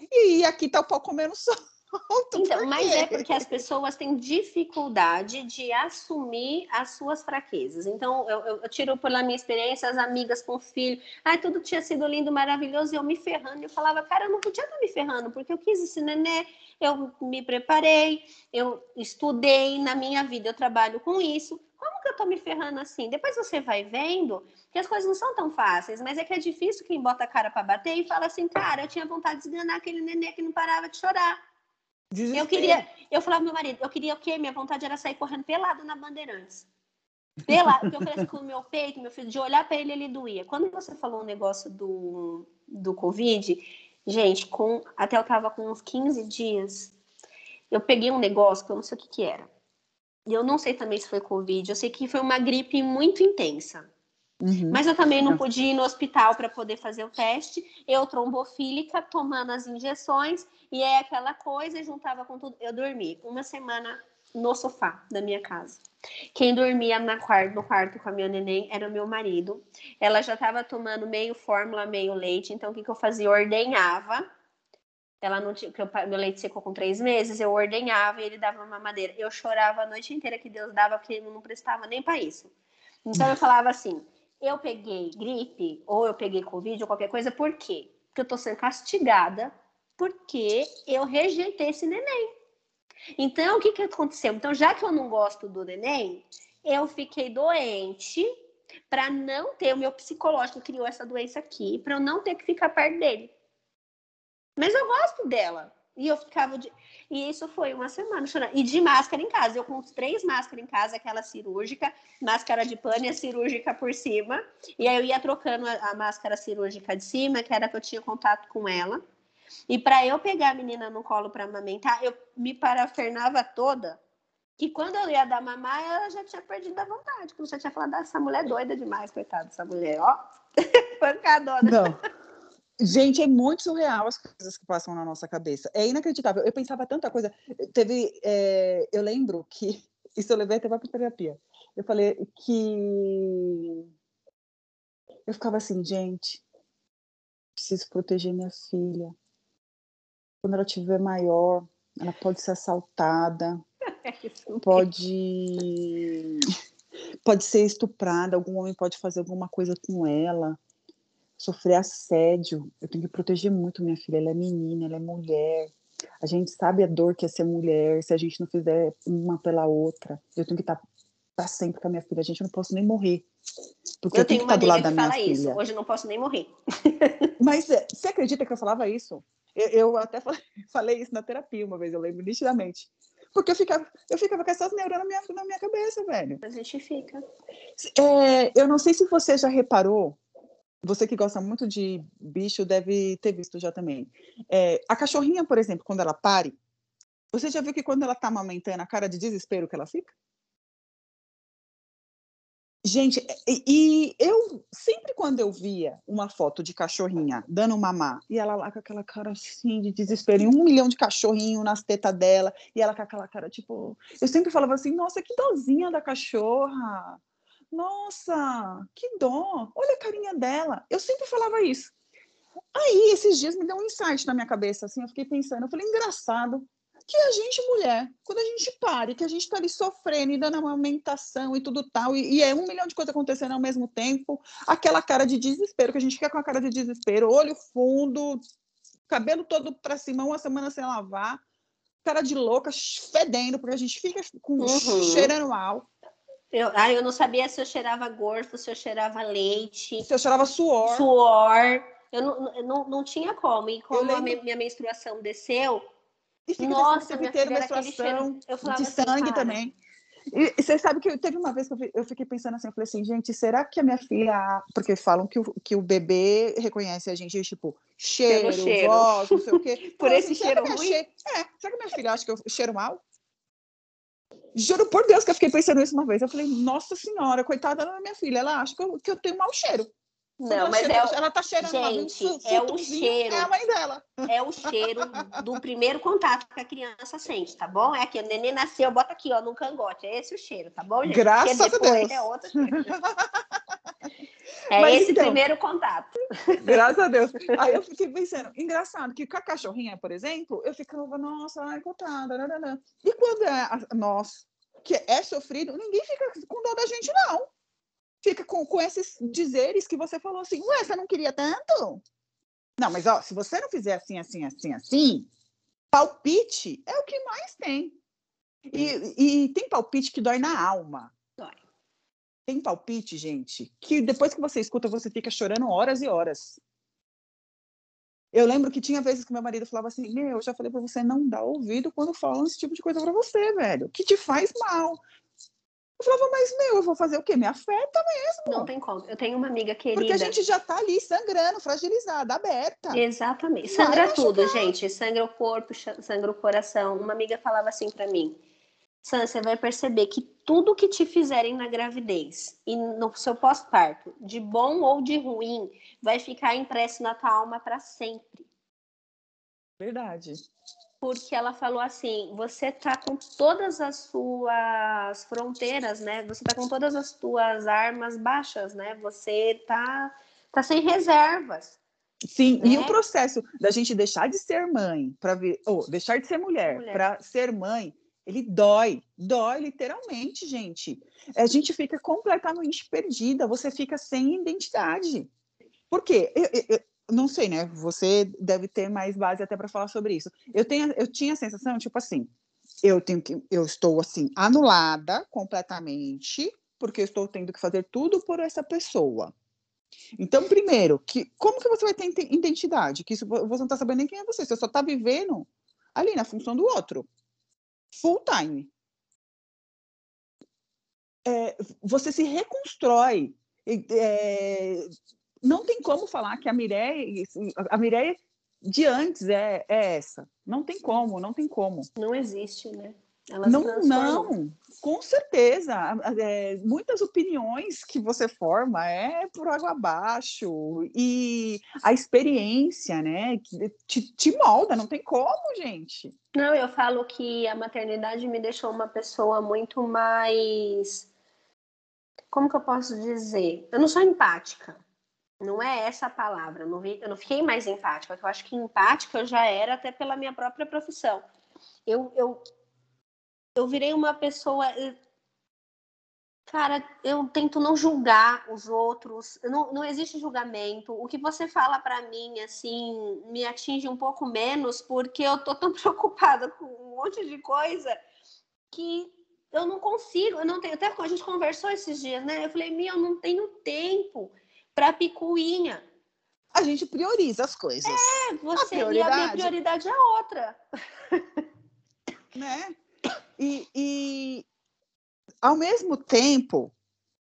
e aqui tá o pau comendo Então, mas é porque as pessoas têm dificuldade de assumir as suas fraquezas. Então, eu, eu, tiro pela minha experiência as amigas com filho. Ai, tudo tinha sido lindo, maravilhoso, e eu me ferrando. E eu falava, cara, eu não podia estar me ferrando, porque eu quis esse nenê, eu me preparei, eu estudei na minha vida, eu trabalho com isso. Como que eu tô me ferrando assim? Depois você vai vendo que as coisas não são tão fáceis, mas é que é difícil quem bota a cara para bater e fala assim, cara, eu tinha vontade de esganar aquele nenê que não parava de chorar. Desespero. Eu queria, eu falava meu marido, eu queria o quê? Minha vontade era sair correndo pelado na Bandeirantes. Pelado, porque eu falei com o meu peito, meu filho, de olhar para ele, ele doía. Quando você falou o um negócio do, do Covid, gente, com, até eu tava com uns 15 dias, eu peguei um negócio que eu não sei o que que era. E eu não sei também se foi Covid, eu sei que foi uma gripe muito intensa. Uhum. Mas eu também não podia ir no hospital para poder fazer o teste. Eu, trombofílica, tomando as injeções, e é aquela coisa, juntava com tudo. Eu dormi uma semana no sofá da minha casa. Quem dormia na quarto, no quarto com a minha neném era o meu marido. Ela já estava tomando meio fórmula, meio leite, então o que, que eu fazia? Eu ordenhava. Ela não tinha, porque meu leite secou com três meses, eu ordenhava e ele dava uma madeira. Eu chorava a noite inteira que Deus dava, porque não prestava nem para isso. Então eu falava assim: eu peguei gripe ou eu peguei Covid ou qualquer coisa, por quê? Porque eu tô sendo castigada porque eu rejeitei esse neném. Então, o que, que aconteceu? Então, já que eu não gosto do neném, eu fiquei doente para não ter, o meu psicológico criou essa doença aqui, para eu não ter que ficar perto dele. Mas eu gosto dela. E eu ficava de. E isso foi uma semana chorando. E de máscara em casa. Eu com três máscaras em casa, aquela cirúrgica, máscara de pano e a cirúrgica por cima. E aí eu ia trocando a, a máscara cirúrgica de cima, que era que eu tinha contato com ela. E para eu pegar a menina no colo para amamentar, eu me parafernava toda. Que quando eu ia dar mamar, ela já tinha perdido a vontade. Como já tinha falado, essa mulher é doida demais, coitada dessa mulher, ó. [laughs] Pancadona. Não. Gente, é muito surreal as coisas que passam na nossa cabeça. É inacreditável. Eu pensava tanta coisa. Teve. É, eu lembro que. [laughs] Isso eu levei até para terapia. Eu falei que. Eu ficava assim, gente, preciso proteger minha filha. Quando ela tiver maior, ela pode ser assaltada, [laughs] pode pode ser estuprada, algum homem pode fazer alguma coisa com ela sofrer assédio. Eu tenho que proteger muito minha filha. Ela é menina, ela é mulher. A gente sabe a dor que é ser mulher. Se a gente não fizer uma pela outra, eu tenho que estar para sempre com a minha filha. A gente não posso nem morrer. Porque eu, eu tenho que estar do lado da minha filha. Isso. Hoje eu não posso nem morrer. [laughs] Mas é, você acredita que eu falava isso? Eu, eu até falei, [laughs] falei, isso na terapia uma vez, eu lembro nitidamente. Porque eu ficava, eu ficava com essas neuronas na minha, na minha cabeça, velho. A gente fica. É, eu não sei se você já reparou, você que gosta muito de bicho deve ter visto já também. É, a cachorrinha, por exemplo, quando ela pare, você já viu que quando ela está amamentando, a cara de desespero que ela fica? Gente, e, e, eu sempre quando eu via uma foto de cachorrinha dando mamar, e ela lá com aquela cara assim de desespero, e um milhão de cachorrinho nas tetas dela, e ela com aquela cara tipo. Eu sempre falava assim, nossa, que dozinha da cachorra! Nossa, que dó! Olha a carinha dela. Eu sempre falava isso. Aí, esses dias me deu um insight na minha cabeça, assim, eu fiquei pensando, eu falei, engraçado, que a gente, mulher, quando a gente pare, que a gente tá ali sofrendo e dando amamentação e tudo tal, e, e, é um milhão de coisas acontecendo ao mesmo tempo, aquela cara de desespero, que a gente fica com a cara de desespero, olho fundo, cabelo todo para cima, uma semana sem lavar, cara de louca, fedendo, porque a gente fica com uhum. cheirando mal. Eu, ah, eu não sabia se eu cheirava gorfo, se eu cheirava leite. Se eu cheirava suor. Suor. Eu não, não, não tinha como. E como lembro... a minha menstruação desceu, e fica nossa, minha ter menstruação de assim, sangue assim, também. E, e, você sabe que teve uma vez que eu, eu, fiquei pensando assim, eu falei assim, gente, será que a minha filha, porque falam que o, que o bebê reconhece a gente, tipo, cheiro, cheiro. voz, não sei o quê. [laughs] Por esse assim, cheiro ruim? Che... É, será que minha filha acha que eu cheiro mal? Juro por Deus que eu fiquei pensando isso uma vez. Eu falei, nossa senhora, coitada da minha filha, ela acha que eu, que eu tenho mau cheiro. Não, mas cheira, é o... ela tá cheirando Gente, uma, é o cheiro. É a mãe dela. É o cheiro do primeiro contato que a criança sente, tá bom? É que o neném nasceu, bota aqui, ó, no cangote. É esse o cheiro, tá bom, gente? Graças a Deus. É outro cheiro. É Mas, esse então, primeiro contato. Graças a Deus. [laughs] Aí eu fiquei pensando, engraçado, que com a cachorrinha, por exemplo, eu ficava, nossa, ai, coitada. E quando é a, nós, que é sofrido, ninguém fica com dó da gente, não fica com, com esses dizeres que você falou assim, ué, você não queria tanto? Não, mas ó, se você não fizer assim, assim, assim, assim, palpite é o que mais tem. E, e tem palpite que dói na alma. Tem palpite, gente, que depois que você escuta, você fica chorando horas e horas. Eu lembro que tinha vezes que meu marido falava assim: Meu, eu já falei para você não dar ouvido quando falam esse tipo de coisa para você, velho, que te faz mal. Eu falava, mas meu, eu vou fazer o quê? Me afeta mesmo. Não tem como. Eu tenho uma amiga querida. Porque a gente já tá ali sangrando, fragilizada, aberta. Exatamente. Sangra tudo, gente. Sangra o corpo, sangra o coração. Uma amiga falava assim para mim: você vai perceber que tudo que te fizerem na gravidez e no seu pós-parto, de bom ou de ruim, vai ficar impresso na tua alma para sempre. Verdade porque ela falou assim: você tá com todas as suas fronteiras, né? Você tá com todas as suas armas baixas, né? Você tá, tá sem reservas. Sim, né? e o processo da gente deixar de ser mãe para vir, ou deixar de ser mulher, mulher. para ser mãe, ele dói, dói literalmente, gente. A gente fica completamente perdida, você fica sem identidade. Por quê? Eu, eu, não sei, né? Você deve ter mais base até para falar sobre isso. Eu, tenho, eu tinha a sensação, tipo assim, eu tenho que, eu estou assim anulada completamente, porque eu estou tendo que fazer tudo por essa pessoa. Então, primeiro, que como que você vai ter identidade? Que isso, você não está sabendo nem quem é você, você só está vivendo ali na função do outro, full time. É, você se reconstrói. É, não tem como falar que a Mireia, a Mireia de antes é, é essa. Não tem como, não tem como. Não existe, né? Ela não, não, com certeza. É, muitas opiniões que você forma é por água abaixo. E a experiência, né, te, te molda, não tem como, gente. Não, eu falo que a maternidade me deixou uma pessoa muito mais. Como que eu posso dizer? Eu não sou empática. Não é essa a palavra. Eu não, eu não fiquei mais empática. Eu acho que empática eu já era até pela minha própria profissão. Eu, eu, eu virei uma pessoa. Eh, cara, eu tento não julgar os outros. Não, não existe julgamento. O que você fala para mim, assim, me atinge um pouco menos, porque eu tô tão [laughs] preocupada com um monte de coisa que eu não consigo. Eu não tenho. Até a gente conversou esses dias, né? Eu falei, minha, eu não tenho tempo para picuinha. A gente prioriza as coisas. É, você a e a minha prioridade é outra. [laughs] Né? E, e ao mesmo tempo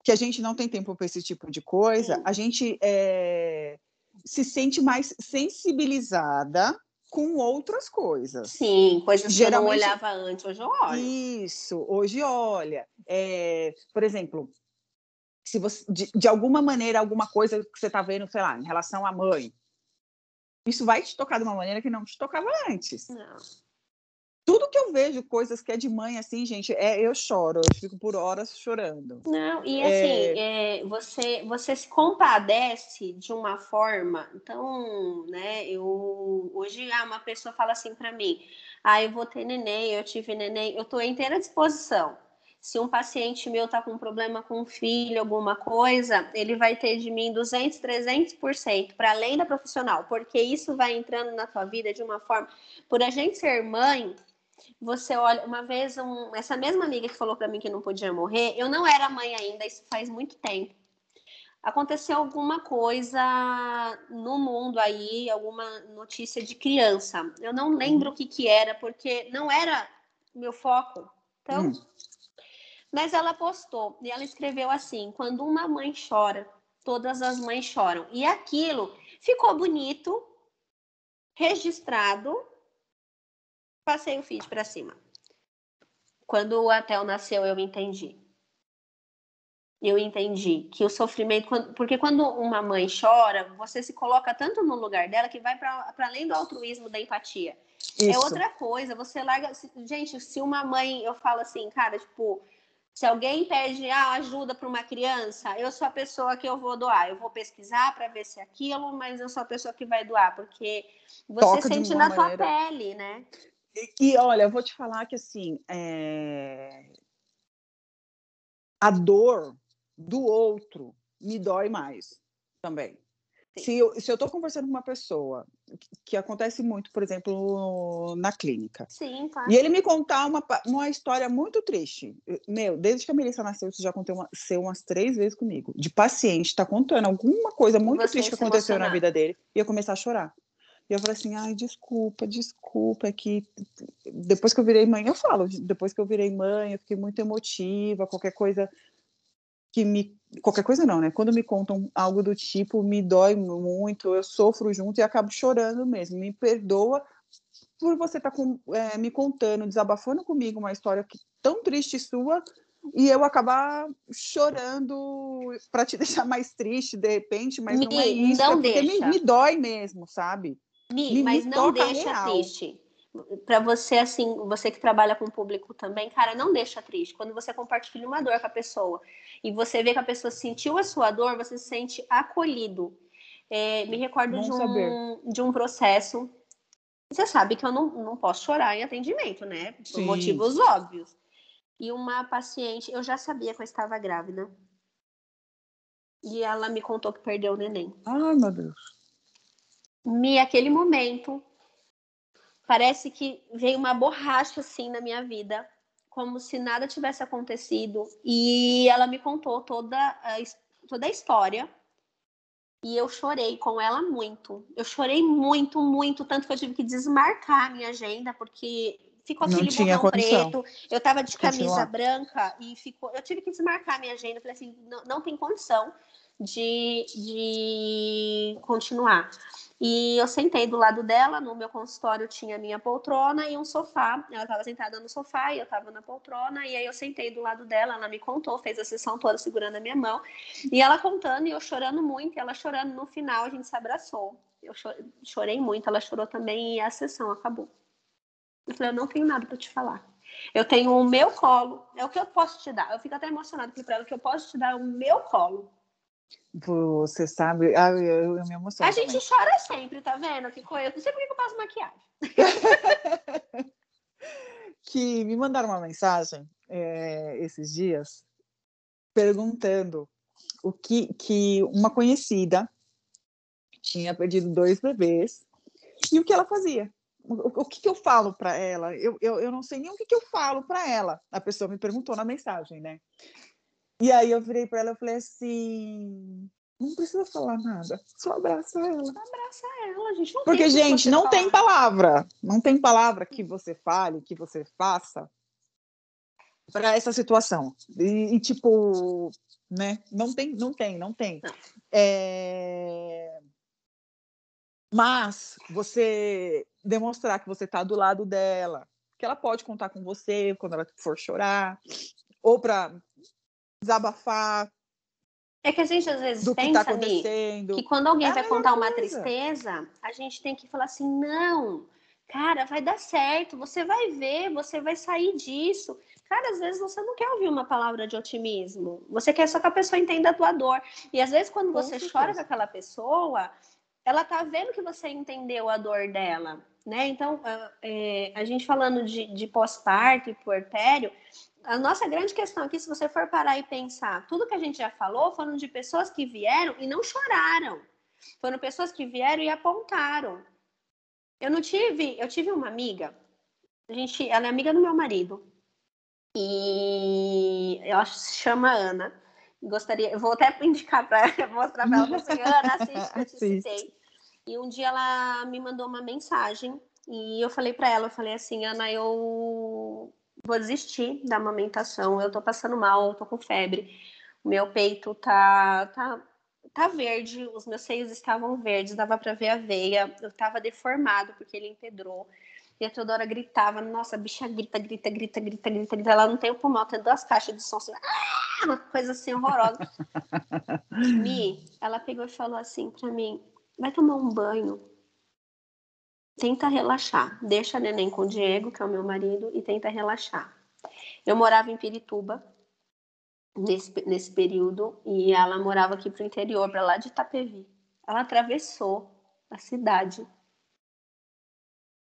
que a gente não tem tempo para esse tipo de coisa, a gente é, se sente mais sensibilizada com outras coisas. Sim, coisas Geralmente, que eu não olhava antes, hoje eu olho. Isso, hoje olha. É, por exemplo, se você, de, de alguma maneira, alguma coisa que você está vendo, sei lá, em relação à mãe, isso vai te tocar de uma maneira que não te tocava antes. Não. Tudo que eu vejo, coisas que é de mãe, assim, gente, é eu choro, eu fico por horas chorando. Não, e assim, é... É, você, você se compadece de uma forma. Então, né, eu hoje ah, uma pessoa fala assim para mim: ah, eu vou ter neném, eu tive neném, eu estou inteira disposição se um paciente meu está com um problema com um filho, alguma coisa, ele vai ter de mim 200, 300% para além da profissional, porque isso vai entrando na tua vida de uma forma. Por a gente ser mãe, você olha, uma vez, um, essa mesma amiga que falou para mim que não podia morrer, eu não era mãe ainda, isso faz muito tempo. Aconteceu alguma coisa no mundo aí, alguma notícia de criança. Eu não lembro uhum. o que que era, porque não era meu foco. Então, hum. Mas ela postou e ela escreveu assim: quando uma mãe chora, todas as mães choram. E aquilo ficou bonito, registrado. Passei o feed para cima. Quando o Atel nasceu, eu entendi. Eu entendi que o sofrimento, porque quando uma mãe chora, você se coloca tanto no lugar dela que vai para além do altruísmo da empatia. É Isso. É outra coisa, você larga. Gente, se uma mãe, eu falo assim, cara, tipo, se alguém pede ah, ajuda para uma criança, eu sou a pessoa que eu vou doar. Eu vou pesquisar para ver se é aquilo, mas eu sou a pessoa que vai doar, porque você Toca sente na maneira. tua pele, né? E, e, olha, eu vou te falar que assim, é... a dor do outro me dói mais também. Se eu, se eu tô conversando com uma pessoa, que, que acontece muito, por exemplo, na clínica. Sim, claro. E ele me contar uma, uma história muito triste. Meu, desde que a Melissa nasceu, isso já aconteceu umas três vezes comigo. De paciente, tá contando alguma coisa muito Você triste que aconteceu emocionar. na vida dele. E eu começar a chorar. E eu falei assim, ai, desculpa, desculpa, é que depois que eu virei mãe, eu falo, depois que eu virei mãe, eu fiquei muito emotiva, qualquer coisa que me qualquer coisa não, né? Quando me contam algo do tipo, me dói muito, eu sofro junto e acabo chorando mesmo. Me perdoa por você estar tá é, me contando, desabafando comigo uma história que, tão triste sua e eu acabar chorando para te [laughs] deixar mais triste de repente, mas me, não é isso, não é porque me, me, dói mesmo, sabe? Me, mas não deixa real. triste para você, assim, você que trabalha com o público também, cara, não deixa triste. Quando você compartilha uma dor com a pessoa e você vê que a pessoa sentiu a sua dor, você se sente acolhido. É, me recordo de um, de um processo. Você sabe que eu não, não posso chorar em atendimento, né? Por Sim. motivos óbvios. E uma paciente, eu já sabia que eu estava grávida. E ela me contou que perdeu o neném. Ai, meu Deus. Me, aquele momento, parece que veio uma borracha assim na minha vida, como se nada tivesse acontecido. E ela me contou toda a, toda a história. E eu chorei com ela muito. Eu chorei muito, muito, tanto que eu tive que desmarcar a minha agenda, porque ficou aquele não tinha botão condição. preto. Eu tava de camisa Continuar. branca e ficou. Eu tive que desmarcar a minha agenda. Eu falei assim, não, não tem condição de, de continuar. E eu sentei do lado dela, no meu consultório tinha minha poltrona e um sofá. Ela estava sentada no sofá e eu estava na poltrona. E aí eu sentei do lado dela, ela me contou, fez a sessão toda segurando a minha mão. E ela contando e eu chorando muito, e ela chorando. No final a gente se abraçou. Eu cho- chorei muito, ela chorou também e a sessão acabou. Eu falei, eu não tenho nada para te falar. Eu tenho o meu colo, é o que eu posso te dar. Eu fico até emocionada porque para ela que eu posso te dar é o meu colo. Você sabe, ah, eu, eu me emociono. A gente também. chora sempre, tá vendo? Que coisa. Não sei por que eu passo maquiagem. [laughs] que me mandaram uma mensagem é, esses dias perguntando o que, que uma conhecida tinha perdido dois bebês e o que ela fazia. O, o que, que eu falo para ela? Eu, eu, eu não sei nem o que, que eu falo para ela. A pessoa me perguntou na mensagem, né? E aí eu virei para ela e falei assim: não precisa falar nada, só abraça ela. Abraça ela, gente. Não Porque, gente, não falar. tem palavra. Não tem palavra que você fale, que você faça para essa situação. E, e, tipo, né? Não tem, não tem, não tem. Não. É... Mas você demonstrar que você está do lado dela, que ela pode contar com você quando ela for chorar, ou para desabafar É que a gente às vezes está pensa, acontecendo. que quando alguém É vai contar uma coisa. tristeza, a gente tem que falar assim: não, cara, vai dar certo, você vai ver, você vai sair disso. Cara, às vezes você não quer ouvir uma palavra de otimismo, você quer só que a pessoa entenda a tua dor. E às vezes, quando você chora com aquela pessoa, ela tá vendo que você entendeu a dor dela, né? Então, a- é, a gente falando de, de pós-parto e puerpério, a nossa grande questão aqui, se você for parar e pensar, tudo que a gente já falou foram de pessoas que vieram e não choraram. Foram pessoas que vieram e apontaram. Eu não tive, eu tive uma amiga, a gente, ela é amiga do meu marido. E ela se chama Ana. Gostaria, eu vou até indicar para [laughs] mostrar para ela, assim, Ana, assiste que eu te [laughs] citei. E um dia ela me mandou uma mensagem e eu falei para ela, eu falei assim, Ana, eu vou desistir da amamentação, eu tô passando mal, eu tô com febre, o meu peito tá, tá, tá verde, os meus seios estavam verdes, dava para ver a veia, eu tava deformado porque ele empedrou. E a Teodora gritava, nossa, a bicha grita, grita, grita, grita, grita, grita. Ela não tem o pulmão, tem duas caixas de som, assim, "Ah!" uma coisa assim horrorosa. [laughs] Mi, ela pegou e falou assim pra mim: vai tomar um banho, tenta relaxar, deixa a neném com o Diego, que é o meu marido, e tenta relaxar. Eu morava em Pirituba nesse, nesse período e ela morava aqui pro interior, para lá de Itapevi. Ela atravessou a cidade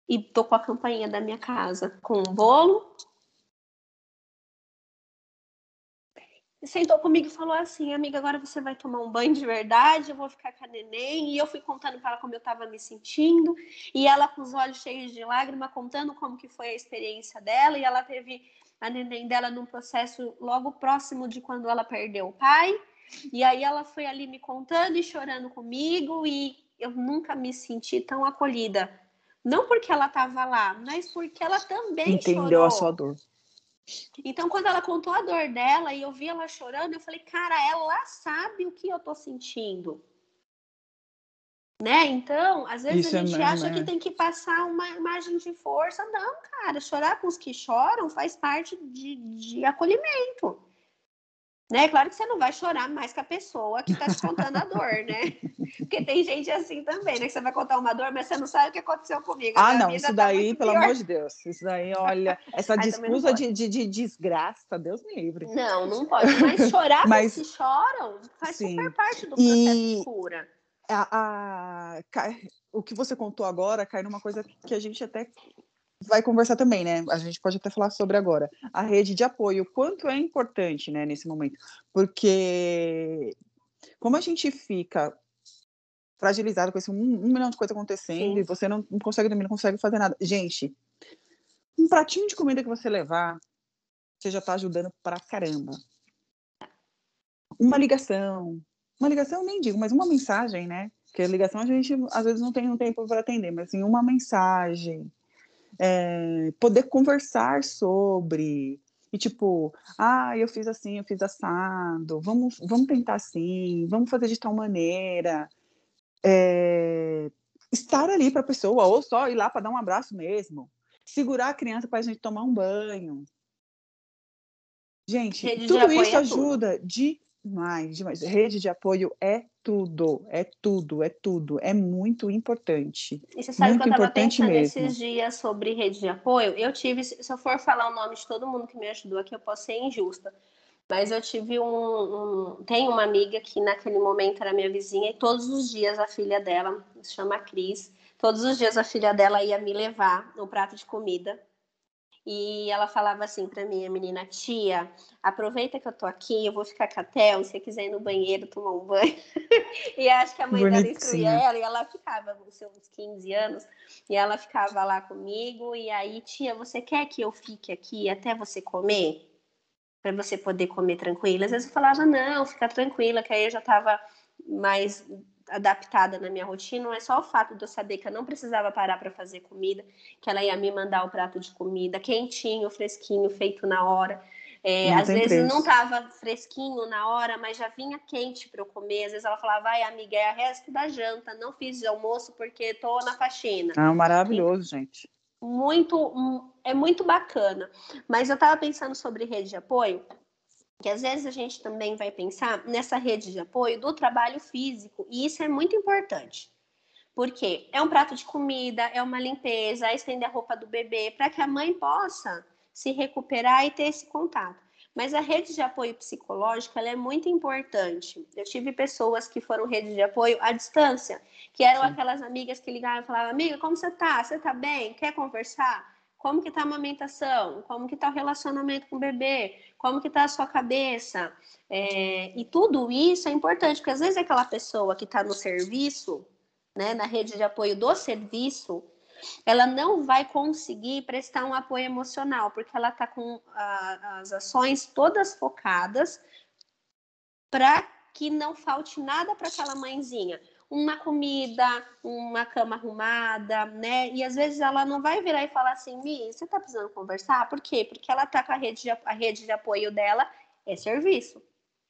e tocou a campainha da minha casa com um bolo. E sentou comigo e falou assim: Amiga, agora você vai tomar um banho de verdade, eu vou ficar com a neném. E eu fui contando para ela como eu estava me sentindo. E ela, com os olhos cheios de lágrima, contando como que foi a experiência dela. E ela teve a neném dela num processo logo próximo de quando ela perdeu o pai. E aí ela foi ali me contando e chorando comigo. E eu nunca me senti tão acolhida. Não porque ela estava lá, mas porque ela também Entendeu chorou. a sua dor. Então, quando ela contou a dor dela e eu vi ela chorando, eu falei, cara, ela sabe o que eu tô sentindo. Né? Então, às vezes Isso a é gente mesmo, acha é. que tem que passar uma imagem de força. Não, cara, chorar com os que choram faz parte de, de acolhimento. Né? Claro que você não vai chorar mais com a pessoa que tá te contando a dor, né? [laughs] Porque tem gente assim também, né? Que você vai contar uma dor, mas você não sabe o que aconteceu comigo. Ah, não, isso tá daí, muito pelo pior. amor de Deus. Isso daí, olha, essa [laughs] desculpa de, de, de desgraça, Deus me livre. Não, não pode. Mas chorar Mas- que choram faz Sim. super parte do E- processo de cura. A, a- o que você contou agora cai numa coisa que a gente até vai conversar também, né? A gente pode até falar sobre agora. A rede de apoio, o quanto é importante, né, nesse momento. Porque como a gente fica fragilizado com esse um, um milhão de coisas acontecendo Sim. e você não, não consegue dormir, não consegue fazer nada. Gente, um pratinho de comida que você levar, você já está ajudando pra caramba. Uma ligação, uma ligação eu nem digo, mas uma mensagem, né? Porque a ligação a gente às vezes não tem um tempo para atender, mas assim, uma mensagem, é, poder conversar sobre, e tipo, ah, eu fiz assim, eu fiz assado, vamos, vamos tentar assim, vamos fazer de tal maneira. É, estar ali para a pessoa, ou só ir lá para dar um abraço mesmo. Segurar a criança para a gente tomar um banho. Gente, tudo isso ajuda tudo. Demais, demais. Rede de apoio é tudo, é tudo, é tudo. É muito importante. E você sabe muito que eu estava pensando mesmo. esses dias sobre rede de apoio? Eu tive, se eu for falar o nome de todo mundo que me ajudou aqui, eu posso ser injusta. Mas eu tive um, um. Tem uma amiga que naquele momento era minha vizinha, e todos os dias a filha dela, se chama Cris, todos os dias a filha dela ia me levar um prato de comida e ela falava assim para mim, a menina, tia, aproveita que eu tô aqui, eu vou ficar com a Theo, se você quiser ir no banheiro tomar um banho. [laughs] e acho que a mãe Bonitinha. dela instruía ela, e ela ficava, com seus 15 anos, e ela ficava lá comigo, e aí, tia, você quer que eu fique aqui até você comer? Para você poder comer tranquila. Às vezes eu falava, não, fica tranquila, que aí eu já tava mais adaptada na minha rotina, não é só o fato de eu saber que eu não precisava parar para fazer comida, que ela ia me mandar o prato de comida quentinho, fresquinho, feito na hora. É, às vezes preço. não estava fresquinho na hora, mas já vinha quente para eu comer. Às vezes ela falava, vai, amiga, é a resto da janta, não fiz almoço porque estou na faxina. Ah, maravilhoso, e, gente. Muito, é muito bacana. Mas eu estava pensando sobre rede de apoio que às vezes a gente também vai pensar nessa rede de apoio do trabalho físico, e isso é muito importante. Porque é um prato de comida, é uma limpeza, é estender a roupa do bebê, para que a mãe possa se recuperar e ter esse contato. Mas a rede de apoio psicológico ela é muito importante. Eu tive pessoas que foram rede de apoio à distância, que eram Sim. aquelas amigas que ligavam e falavam: Amiga, como você tá? Você tá bem? Quer conversar? Como que tá a amamentação? Como que tá o relacionamento com o bebê? Como que tá a sua cabeça? É, e tudo isso é importante, porque às vezes aquela pessoa que está no serviço, né, na rede de apoio do serviço, ela não vai conseguir prestar um apoio emocional, porque ela está com a, as ações todas focadas para que não falte nada para aquela mãezinha uma comida, uma cama arrumada, né? E às vezes ela não vai virar e falar assim, Mi, você tá precisando conversar? Por quê? Porque ela tá com a rede de, a rede de apoio dela é serviço.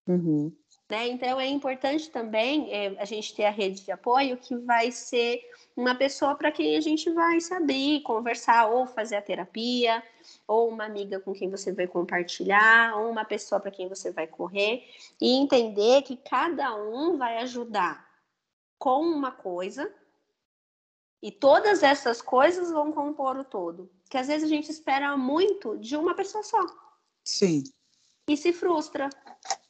Uhum. Né? Então é importante também é, a gente ter a rede de apoio que vai ser uma pessoa para quem a gente vai se abrir, conversar, ou fazer a terapia, ou uma amiga com quem você vai compartilhar, ou uma pessoa para quem você vai correr, e entender que cada um vai ajudar com uma coisa e todas essas coisas vão compor o todo. Que às vezes a gente espera muito de uma pessoa só. Sim. E se frustra,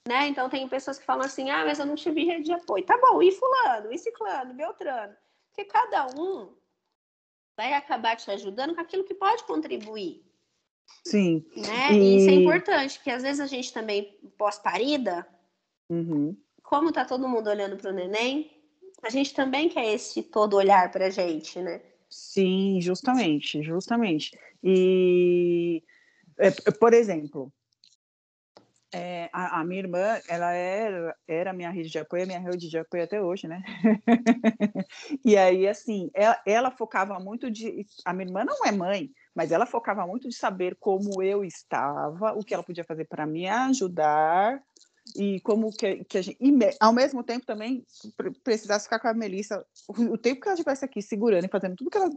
né? Então tem pessoas que falam assim: "Ah, mas eu não tive rede de apoio". Tá bom, e fulano, e ciclano, beltrano. Porque cada um vai acabar te ajudando com aquilo que pode contribuir. Sim. Né? E... e isso é importante, porque às vezes a gente também pós-parida, uhum. como tá todo mundo olhando para o neném, a gente também quer esse todo olhar para a gente, né? Sim, justamente, justamente. E, é, por exemplo, é, a, a, minha irmã, ela era, era minha rede de apoio, minha rede de apoio até hoje, né? [laughs] e aí, assim, ela, ela, focava muito de. A minha irmã não é mãe, mas ela focava muito de saber como eu estava, o que ela podia fazer para me ajudar e como que, que a gente, e ao mesmo tempo também precisasse ficar com a Melissa o, o, tempo que ela estivesse aqui segurando e fazendo tudo que ela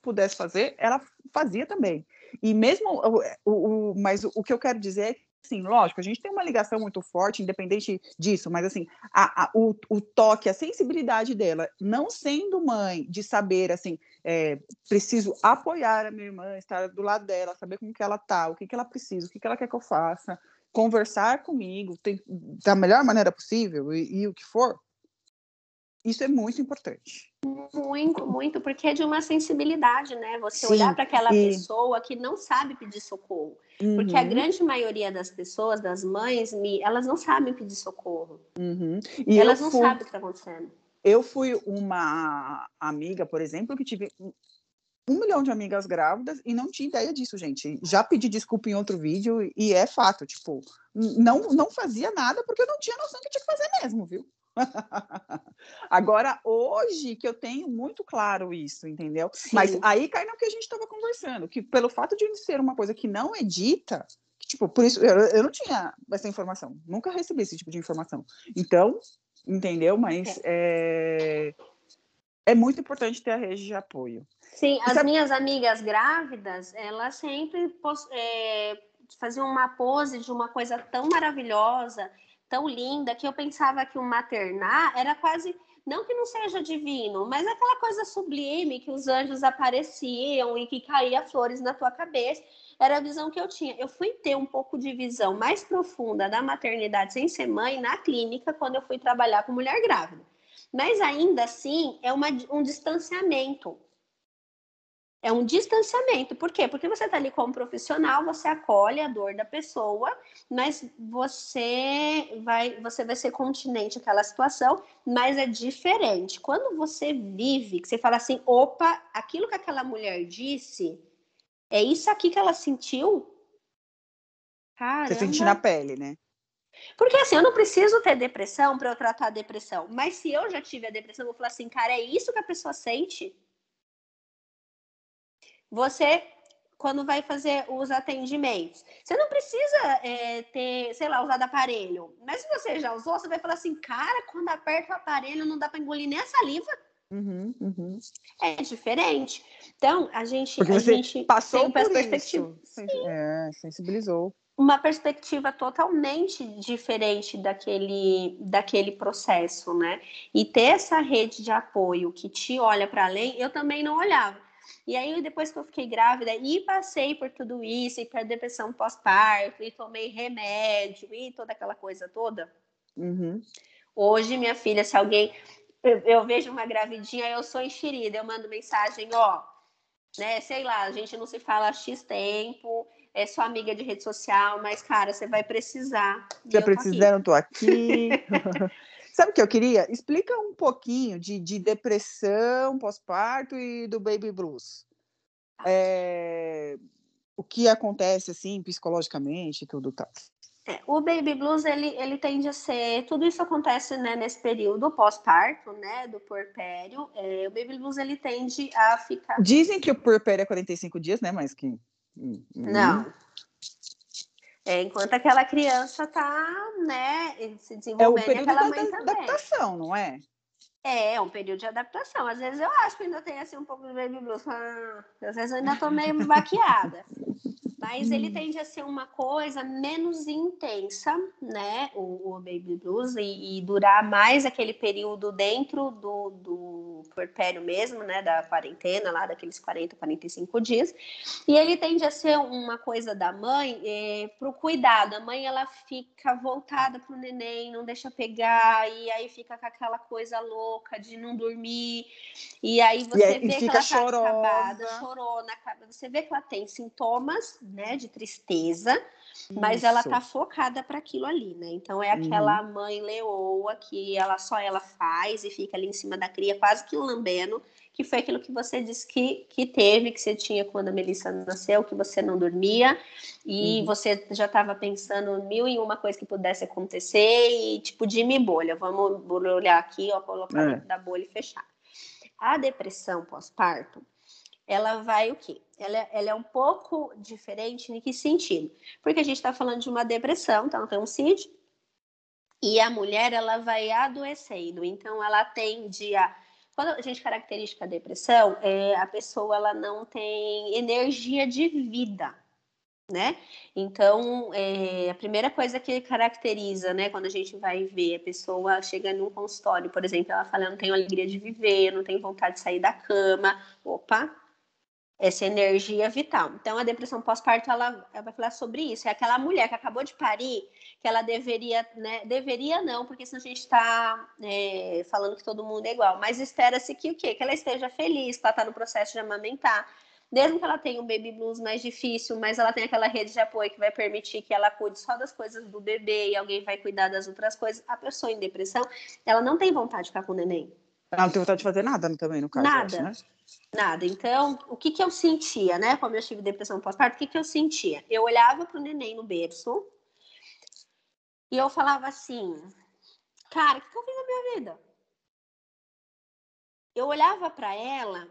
pudesse fazer, ela fazia também. E mesmo o, o, o mas o, o que eu quero dizer é que Sim, lógico, a gente tem uma ligação muito forte, independente disso, mas assim, a, a, o, o, toque, a sensibilidade dela, não sendo mãe, de saber, assim, é, preciso apoiar a minha irmã, estar do lado dela, saber como que ela tá, o que que ela precisa, o que que ela quer que eu faça, conversar comigo tem, da melhor maneira possível e, e o que for, isso é muito importante. Muito, muito, porque é de uma sensibilidade, né? Você Sim, olhar para aquela e... pessoa que não sabe pedir socorro. Uhum. Porque a uhum. grande maioria das pessoas, das mães, elas não sabem pedir socorro. Uhum. elas não fui... sabem o que está acontecendo. Eu fui uma amiga, por exemplo, que tive um milhão de amigas grávidas e não tinha ideia disso, gente. Já pedi desculpa em outro vídeo e é fato, tipo, não, não fazia nada porque eu não tinha noção que tinha que fazer mesmo, viu? [laughs] Agora, hoje que eu tenho muito claro isso, entendeu? Sim. Mas aí cai no que a gente estava conversando, que pelo fato de ser uma coisa que não é dita, que, tipo, por isso eu, eu não tinha essa informação, nunca recebi esse tipo de informação. Então, entendeu? Mas é, é, é muito importante ter a rede de apoio. Sim, as sabe... minhas amigas grávidas, elas sempre é, faziam uma pose de uma coisa tão maravilhosa, tão linda, que eu pensava que o maternar era quase não que não seja divino, mas aquela coisa sublime que os anjos apareciam e que caía flores na tua cabeça. Era a visão que eu tinha. Eu fui ter um pouco de visão mais profunda da maternidade sem ser mãe na clínica quando eu fui trabalhar com mulher grávida. Mas ainda assim é uma, um distanciamento. É um distanciamento. Por quê? Porque você está ali como profissional, você acolhe a dor da pessoa, mas você vai, você vai ser continente àquela situação, mas é diferente. Quando você vive, que você fala assim, opa, aquilo que aquela mulher disse, é isso aqui que ela sentiu? Caramba. Você sente na pele, né? Porque assim, eu não preciso ter depressão para eu tratar a depressão. Mas se eu já tive a depressão, eu vou falar assim, cara, é isso que a pessoa sente? Você, quando vai fazer os atendimentos, você não precisa é, ter, sei lá, usado aparelho. Mas se você já usou, você vai falar assim, cara, quando aperta o aparelho, não dá para engolir nem a saliva. Uhum, uhum. É diferente. Então, a gente, Porque a gente passou por perspectiva. É, sensibilizou. Uma perspectiva totalmente diferente daquele, daquele processo, né? E ter essa rede de apoio que te olha para além, eu também não olhava. E aí, depois que eu fiquei grávida e passei por tudo isso, e por depressão pós-parto, e tomei remédio, e toda aquela coisa toda. Uhum. Hoje, minha filha, se alguém eu, eu vejo uma gravidinha, eu sou enxerida, eu mando mensagem, ó, né, sei lá, a gente não se fala há X tempo, é sua amiga de rede social, mas, cara, você vai precisar. Você precisando, tô aqui. [laughs] Sabe o que eu queria? Explica um pouquinho de, de depressão pós-parto e do baby blues. É, o que acontece, assim, psicologicamente e tudo tal. É, o baby blues ele, ele tende a ser tudo isso acontece né, nesse período pós-parto, né, do porpério. É, o baby blues ele tende a ficar. Dizem que o porpério é 45 dias, né, mas que hum, não. É, enquanto aquela criança tá, né, se desenvolvendo, é o período aquela mãe da adaptação, não é? É, é um período de adaptação. Às vezes eu acho que ainda tem assim um pouco de baby blues. Ah, às vezes eu ainda tô meio [laughs] baqueada. Mas ele hum. tende a ser uma coisa menos intensa, né? O, o baby blues, e, e, durar mais aquele período dentro do, do puerpério mesmo, né? Da quarentena, lá daqueles 40, 45 dias. E ele tende a ser uma coisa da mãe é, pro cuidado. A mãe, ela fica voltada pro neném, não deixa pegar, e aí fica com aquela coisa louca de não dormir. E aí você aí, vê que ela tá acabada, chorona. Você vê que ela tem sintomas né, de tristeza, mas ela tá focada para aquilo ali, né? Então é aquela uhum. mãe leoa que ela só ela faz e fica ali em cima da cria, quase que lambendo, que foi aquilo que você disse que, que teve, que você tinha quando a Melissa nasceu, que você não dormia e uhum. você já estava pensando mil e uma coisa que pudesse acontecer e tipo de me bolha, vamos olhar aqui, ó, colocar é. dentro da bolha e fechar. A depressão pós-parto, ela vai o quê? Ela, ela, é um pouco diferente em que sentido? Porque a gente está falando de uma depressão, então tem um CID, e a mulher ela vai adoecendo, então ela tende a quando a gente caracteriza a depressão, é, a pessoa ela não tem energia de vida, né? Então, é, a primeira coisa que caracteriza, né, quando a gente vai ver a pessoa chega num consultório, por exemplo, ela fala, eu não tenho alegria de viver, não tenho vontade de sair da cama, opa, essa energia vital. Então, a depressão pós-parto, ela, ela, vai falar sobre isso. É aquela mulher que acabou de parir, que ela deveria, né? Deveria não, porque senão a gente está é, falando que todo mundo é igual. Mas espera-se que o quê? Que ela esteja feliz, que ela está no processo de amamentar. Mesmo que ela tenha um baby blues mais difícil, mas ela tem aquela rede de apoio que vai permitir que ela cuide só das coisas do bebê e alguém vai cuidar das outras coisas. A pessoa em depressão, ela não tem vontade de ficar com o neném. Ela não tem vontade de fazer nada também, no caso. Nada. Acho, né? Nada. Então, o que, que eu sentia, né? Como eu tive depressão pós-parto, o que, que eu sentia? Eu olhava para o neném no berço e eu falava assim, cara, o que, que eu fiz na minha vida? Eu olhava para ela,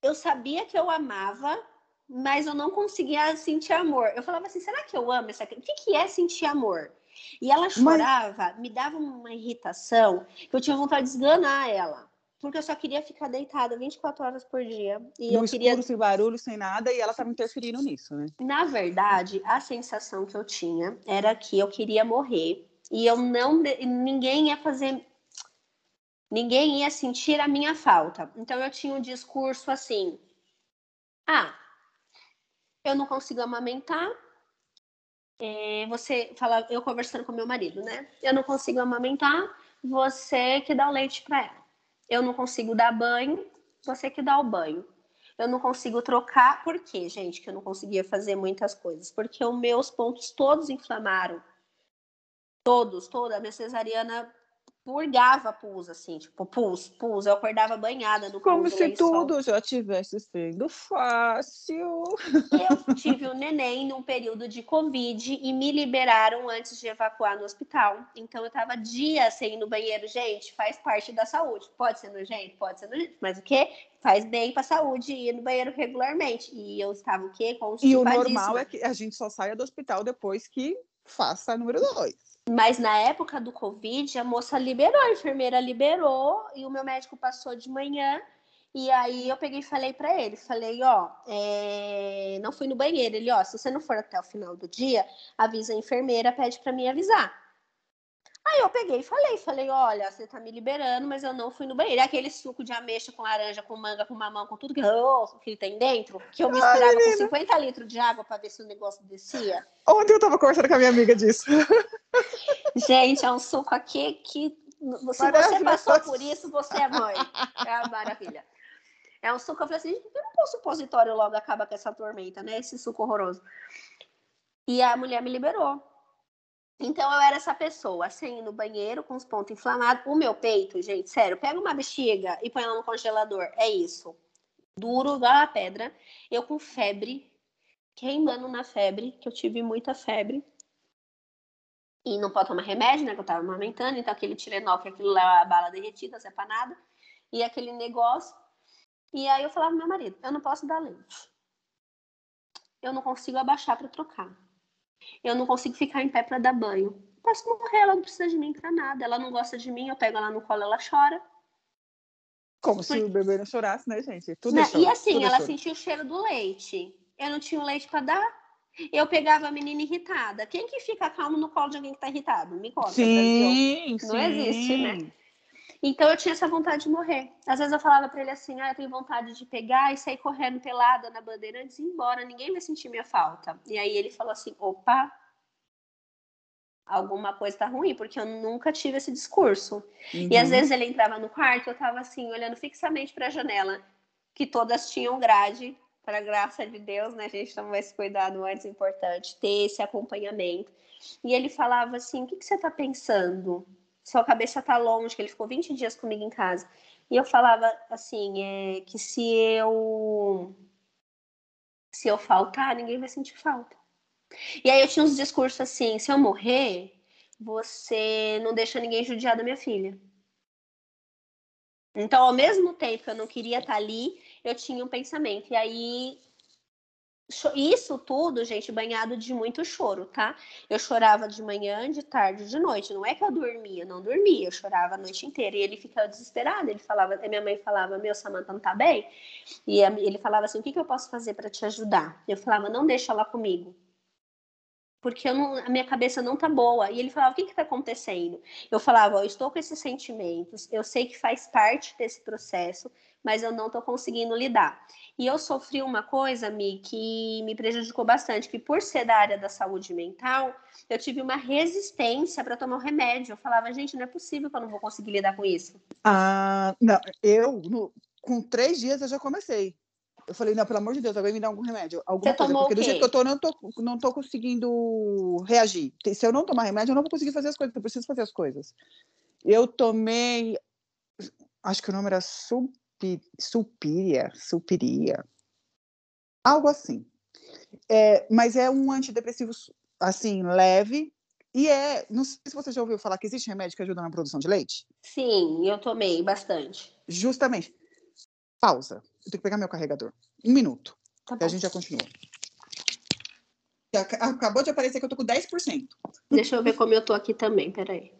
eu sabia que eu amava, mas eu não conseguia sentir amor. Eu falava assim, será que eu amo essa criança? O que, que é sentir amor? E ela chorava, mas... me dava uma irritação que eu tinha vontade de esganar ela. Porque eu só queria ficar deitada 24 horas por dia. E no eu escuro, queria... sem barulho, sem nada, e ela estava interferindo nisso, né? Na verdade, a sensação que eu tinha era que eu queria morrer. E eu não. Ninguém ia fazer. Ninguém ia sentir a minha falta. Então eu tinha um discurso assim. Ah, eu não consigo amamentar. É, você fala, eu conversando com meu marido, né? Eu não consigo amamentar, você que dá o leite para ela. Eu não consigo dar banho, você que dá o banho. Eu não consigo trocar, por quê, gente? Que eu não conseguia fazer muitas coisas. Porque os meus pontos todos inflamaram. Todos, toda. A minha cesariana purgava pus, assim, tipo, pus, pus. Eu acordava banhada no Como se tudo já tivesse sendo fácil. Eu [laughs] tive um neném num período de Covid e me liberaram antes de evacuar no hospital. Então eu tava dias sem ir no banheiro. Gente, faz parte da saúde. Pode ser nojento, pode ser nojento, mas o quê? Faz bem pra saúde ir no banheiro regularmente. E eu estava o quê? E o normal é que a gente só saia do hospital depois que faça número dois. Mas na época do Covid, a moça liberou, a enfermeira liberou, e o meu médico passou de manhã. E aí eu peguei e falei para ele, falei, ó, é... não fui no banheiro. Ele, ó, se você não for até o final do dia, avisa a enfermeira, pede para mim avisar. Aí eu peguei e falei, falei, olha, você tá me liberando, mas eu não fui no banheiro. É aquele suco de ameixa com laranja, com manga, com mamão, com tudo que, oh, que tem dentro, que eu misturava Ai, com 50 litros de água para ver se o negócio descia. Ontem eu tava conversando com a minha amiga disso. Gente, é um suco aqui que se você passou por isso, você é mãe. É uma maravilha. É um suco, eu falei assim, por que o supositório logo acaba com essa tormenta, né? Esse suco horroroso. E a mulher me liberou. Então eu era essa pessoa, assim, no banheiro com os pontos inflamados. O meu peito, gente, sério, pega uma bexiga e põe ela no congelador. É isso. Duro, igual a pedra. Eu com febre, queimando na febre, que eu tive muita febre. E não pode tomar remédio, né? Que eu tava amamentando. Então aquele Tilenol, que aquilo lá é a bala derretida, sepanada. E aquele negócio. E aí eu falava pro meu marido, eu não posso dar leite. Eu não consigo abaixar para trocar. Eu não consigo ficar em pé para dar banho. Posso morrer, ela não precisa de mim para nada. Ela não gosta de mim, eu pego ela no colo, ela chora. Como se o bebê não chorasse, né, gente? Tudo não, e assim, ela sentia o cheiro do leite. Eu não tinha o leite para dar. Eu pegava a menina irritada. Quem que fica calmo no colo de alguém que tá irritado? Me conta. Sim, Não sim. existe, né? Então eu tinha essa vontade de morrer. Às vezes eu falava para ele assim: ah, eu tenho vontade de pegar e sair correndo pelada na bandeira antes de ir embora, ninguém vai sentir minha falta. E aí ele falou assim: opa, alguma coisa tá ruim, porque eu nunca tive esse discurso. Uhum. E às uhum. vezes ele entrava no quarto, eu tava assim, olhando fixamente para a janela, que todas tinham grade, para graça de Deus, né? A gente toma esse cuidado antes, é importante ter esse acompanhamento. E ele falava assim: o que, que você tá pensando? Sua cabeça tá longe, que ele ficou 20 dias comigo em casa. E eu falava assim, é, que se eu se eu faltar, ninguém vai sentir falta. E aí eu tinha uns discursos assim, se eu morrer, você não deixa ninguém judiar da minha filha. Então, ao mesmo tempo que eu não queria estar ali, eu tinha um pensamento. E aí isso tudo, gente, banhado de muito choro, tá? Eu chorava de manhã, de tarde, de noite. Não é que eu dormia, não dormia, eu chorava a noite inteira. E ele ficava desesperado. Ele falava, minha mãe falava, meu, Samanta não tá bem. E ele falava assim: o que, que eu posso fazer para te ajudar? Eu falava, não deixa ela comigo. Porque não, a minha cabeça não tá boa. E ele falava: o que que tá acontecendo? Eu falava: eu estou com esses sentimentos, eu sei que faz parte desse processo, mas eu não tô conseguindo lidar. E eu sofri uma coisa, Mi, que me prejudicou bastante, que por ser da área da saúde mental, eu tive uma resistência para tomar o remédio. Eu falava, gente, não é possível que eu não vou conseguir lidar com isso. Ah, não, eu, no, com três dias, eu já comecei. Eu falei, não, pelo amor de Deus, alguém me dá algum remédio. Alguma Você coisa, tomou porque do jeito que eu tô, não tô, não tô conseguindo reagir. Se eu não tomar remédio, eu não vou conseguir fazer as coisas, eu preciso fazer as coisas. Eu tomei acho que o nome era Supi, Supiria, Supiria, algo assim. É, mas é um antidepressivo, assim, leve, e é, não sei se você já ouviu falar que existe remédio que ajuda na produção de leite. Sim, eu tomei bastante. Justamente. Pausa. Eu tenho que pegar meu carregador. Um minuto. Tá e a gente já continua. Acabou de aparecer que eu tô com 10%. Deixa eu ver como eu tô aqui também, peraí.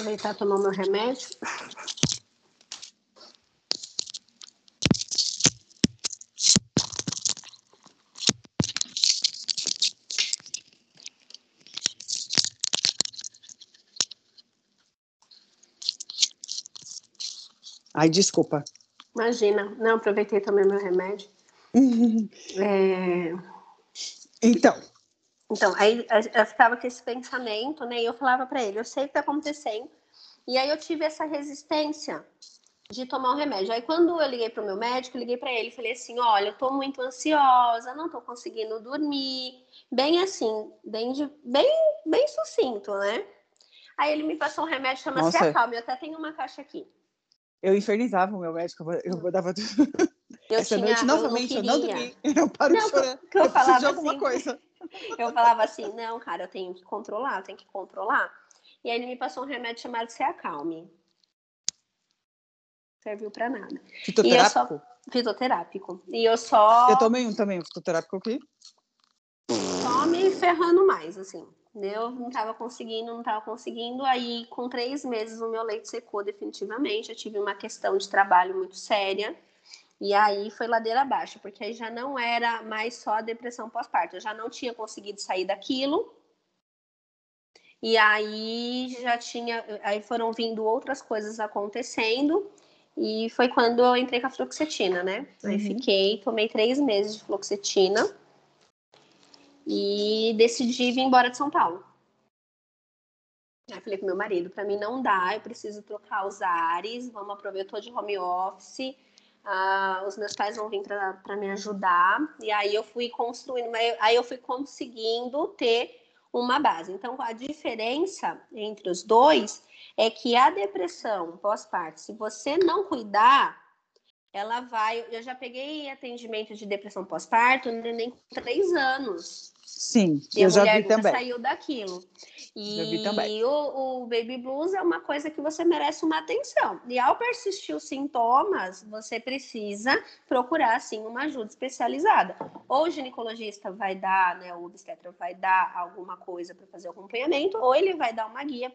Aproveitar e tomar meu remédio. Ai, desculpa. Imagina. Não, aproveitei também meu remédio. [laughs] é... Então. Então, aí eu ficava com esse pensamento, né? E eu falava para ele, eu sei o que tá acontecendo. E aí eu tive essa resistência de tomar o um remédio. Aí quando eu liguei para o meu médico, liguei para ele e falei assim: "Olha, eu tô muito ansiosa, não tô conseguindo dormir". Bem assim, bem de, bem bem sucinto, né? Aí ele me passou um remédio chamado Acalme, eu até tenho uma caixa aqui eu infernizava o meu médico, eu, dava eu Essa tinha, noite, novamente, eu não, eu não dormi, [laughs] eu paro não, de chorar, que eu, eu falava de alguma assim, coisa. Eu falava assim, não, cara, eu tenho que controlar, eu tenho que controlar. E aí ele me passou um remédio chamado Se Acalme. Serviu pra nada. Fitoterápico? Só... Fitoterápico. E eu só... Eu tomei um também, um fitoterápico aqui. Só me ferrando mais, assim. Eu não estava conseguindo, não estava conseguindo. Aí, com três meses, o meu leite secou definitivamente. Eu tive uma questão de trabalho muito séria. E aí foi ladeira abaixo, porque aí já não era mais só a depressão pós-parto. Eu já não tinha conseguido sair daquilo. E aí já tinha. Aí foram vindo outras coisas acontecendo. E foi quando eu entrei com a fluoxetina, né? Aí uhum. fiquei, tomei três meses de fluoxetina e decidi vir embora de São Paulo. Aí falei com meu marido, para mim não dá, eu preciso trocar os ares, vamos aproveitar, de home office, uh, os meus pais vão vir para me ajudar, e aí eu fui construindo, aí eu fui conseguindo ter uma base. Então, a diferença entre os dois é que a depressão pós-parto, se você não cuidar, ela vai. Eu já peguei atendimento de depressão pós-parto, nem três anos. Sim, e eu já vi também. saiu daquilo. E o, o, baby blues é uma coisa que você merece uma atenção. E ao persistir os sintomas, você precisa procurar, assim, uma ajuda especializada. Ou o ginecologista vai dar, né, o obstetra vai dar alguma coisa para fazer o acompanhamento, ou ele vai dar uma guia.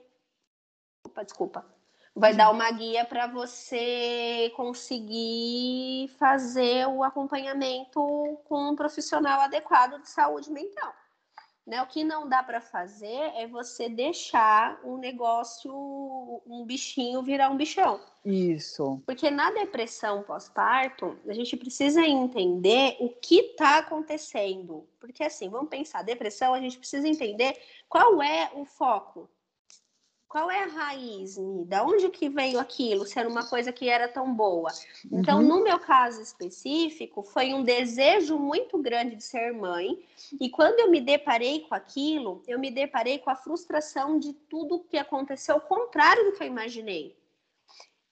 Opa, desculpa vai dar uma guia para você conseguir fazer o acompanhamento com um profissional adequado de saúde mental. Né? O que não dá para fazer é você deixar um negócio, um bichinho virar um bichão. Isso. Porque na depressão pós-parto, a gente precisa entender o que está acontecendo. Porque assim, vamos pensar, depressão, a gente precisa entender qual é o foco qual é a raiz? Da onde que veio aquilo? Se era uma coisa que era tão boa. Então, uhum. no meu caso específico, foi um desejo muito grande de ser mãe. E quando eu me deparei com aquilo, eu me deparei com a frustração de tudo que aconteceu, ao contrário do que eu imaginei.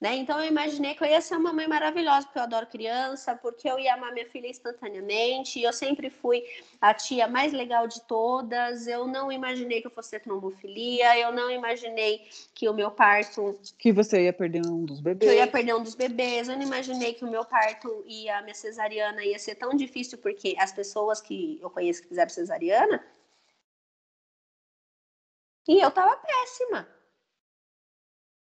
Né? Então eu imaginei que eu ia ser uma mãe maravilhosa, porque eu adoro criança, porque eu ia amar minha filha instantaneamente, eu sempre fui a tia mais legal de todas. Eu não imaginei que eu fosse ter trombofilia, eu não imaginei que o meu parto. Que você ia perder um dos bebês. Que eu ia perder um dos bebês. Eu não imaginei que o meu parto e a minha cesariana ia ser tão difícil, porque as pessoas que eu conheço que fizeram cesariana. E eu tava péssima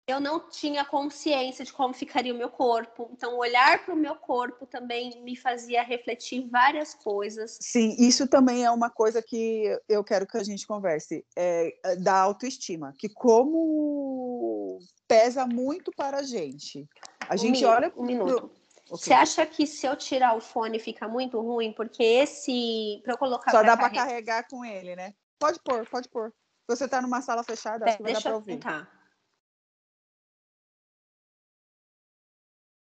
eu não tinha consciência de como ficaria o meu corpo. Então, olhar para o meu corpo também me fazia refletir várias coisas. Sim, isso também é uma coisa que eu quero que a gente converse, é, da autoestima, que como pesa muito para a gente. A um gente minuto, olha... Um minuto. Okay. Você acha que se eu tirar o fone fica muito ruim? Porque esse... Para eu colocar Só dá para carregar com ele, né? Pode pôr, pode pôr. Você está numa sala fechada, é, acho que vai dar para ouvir. Tentar.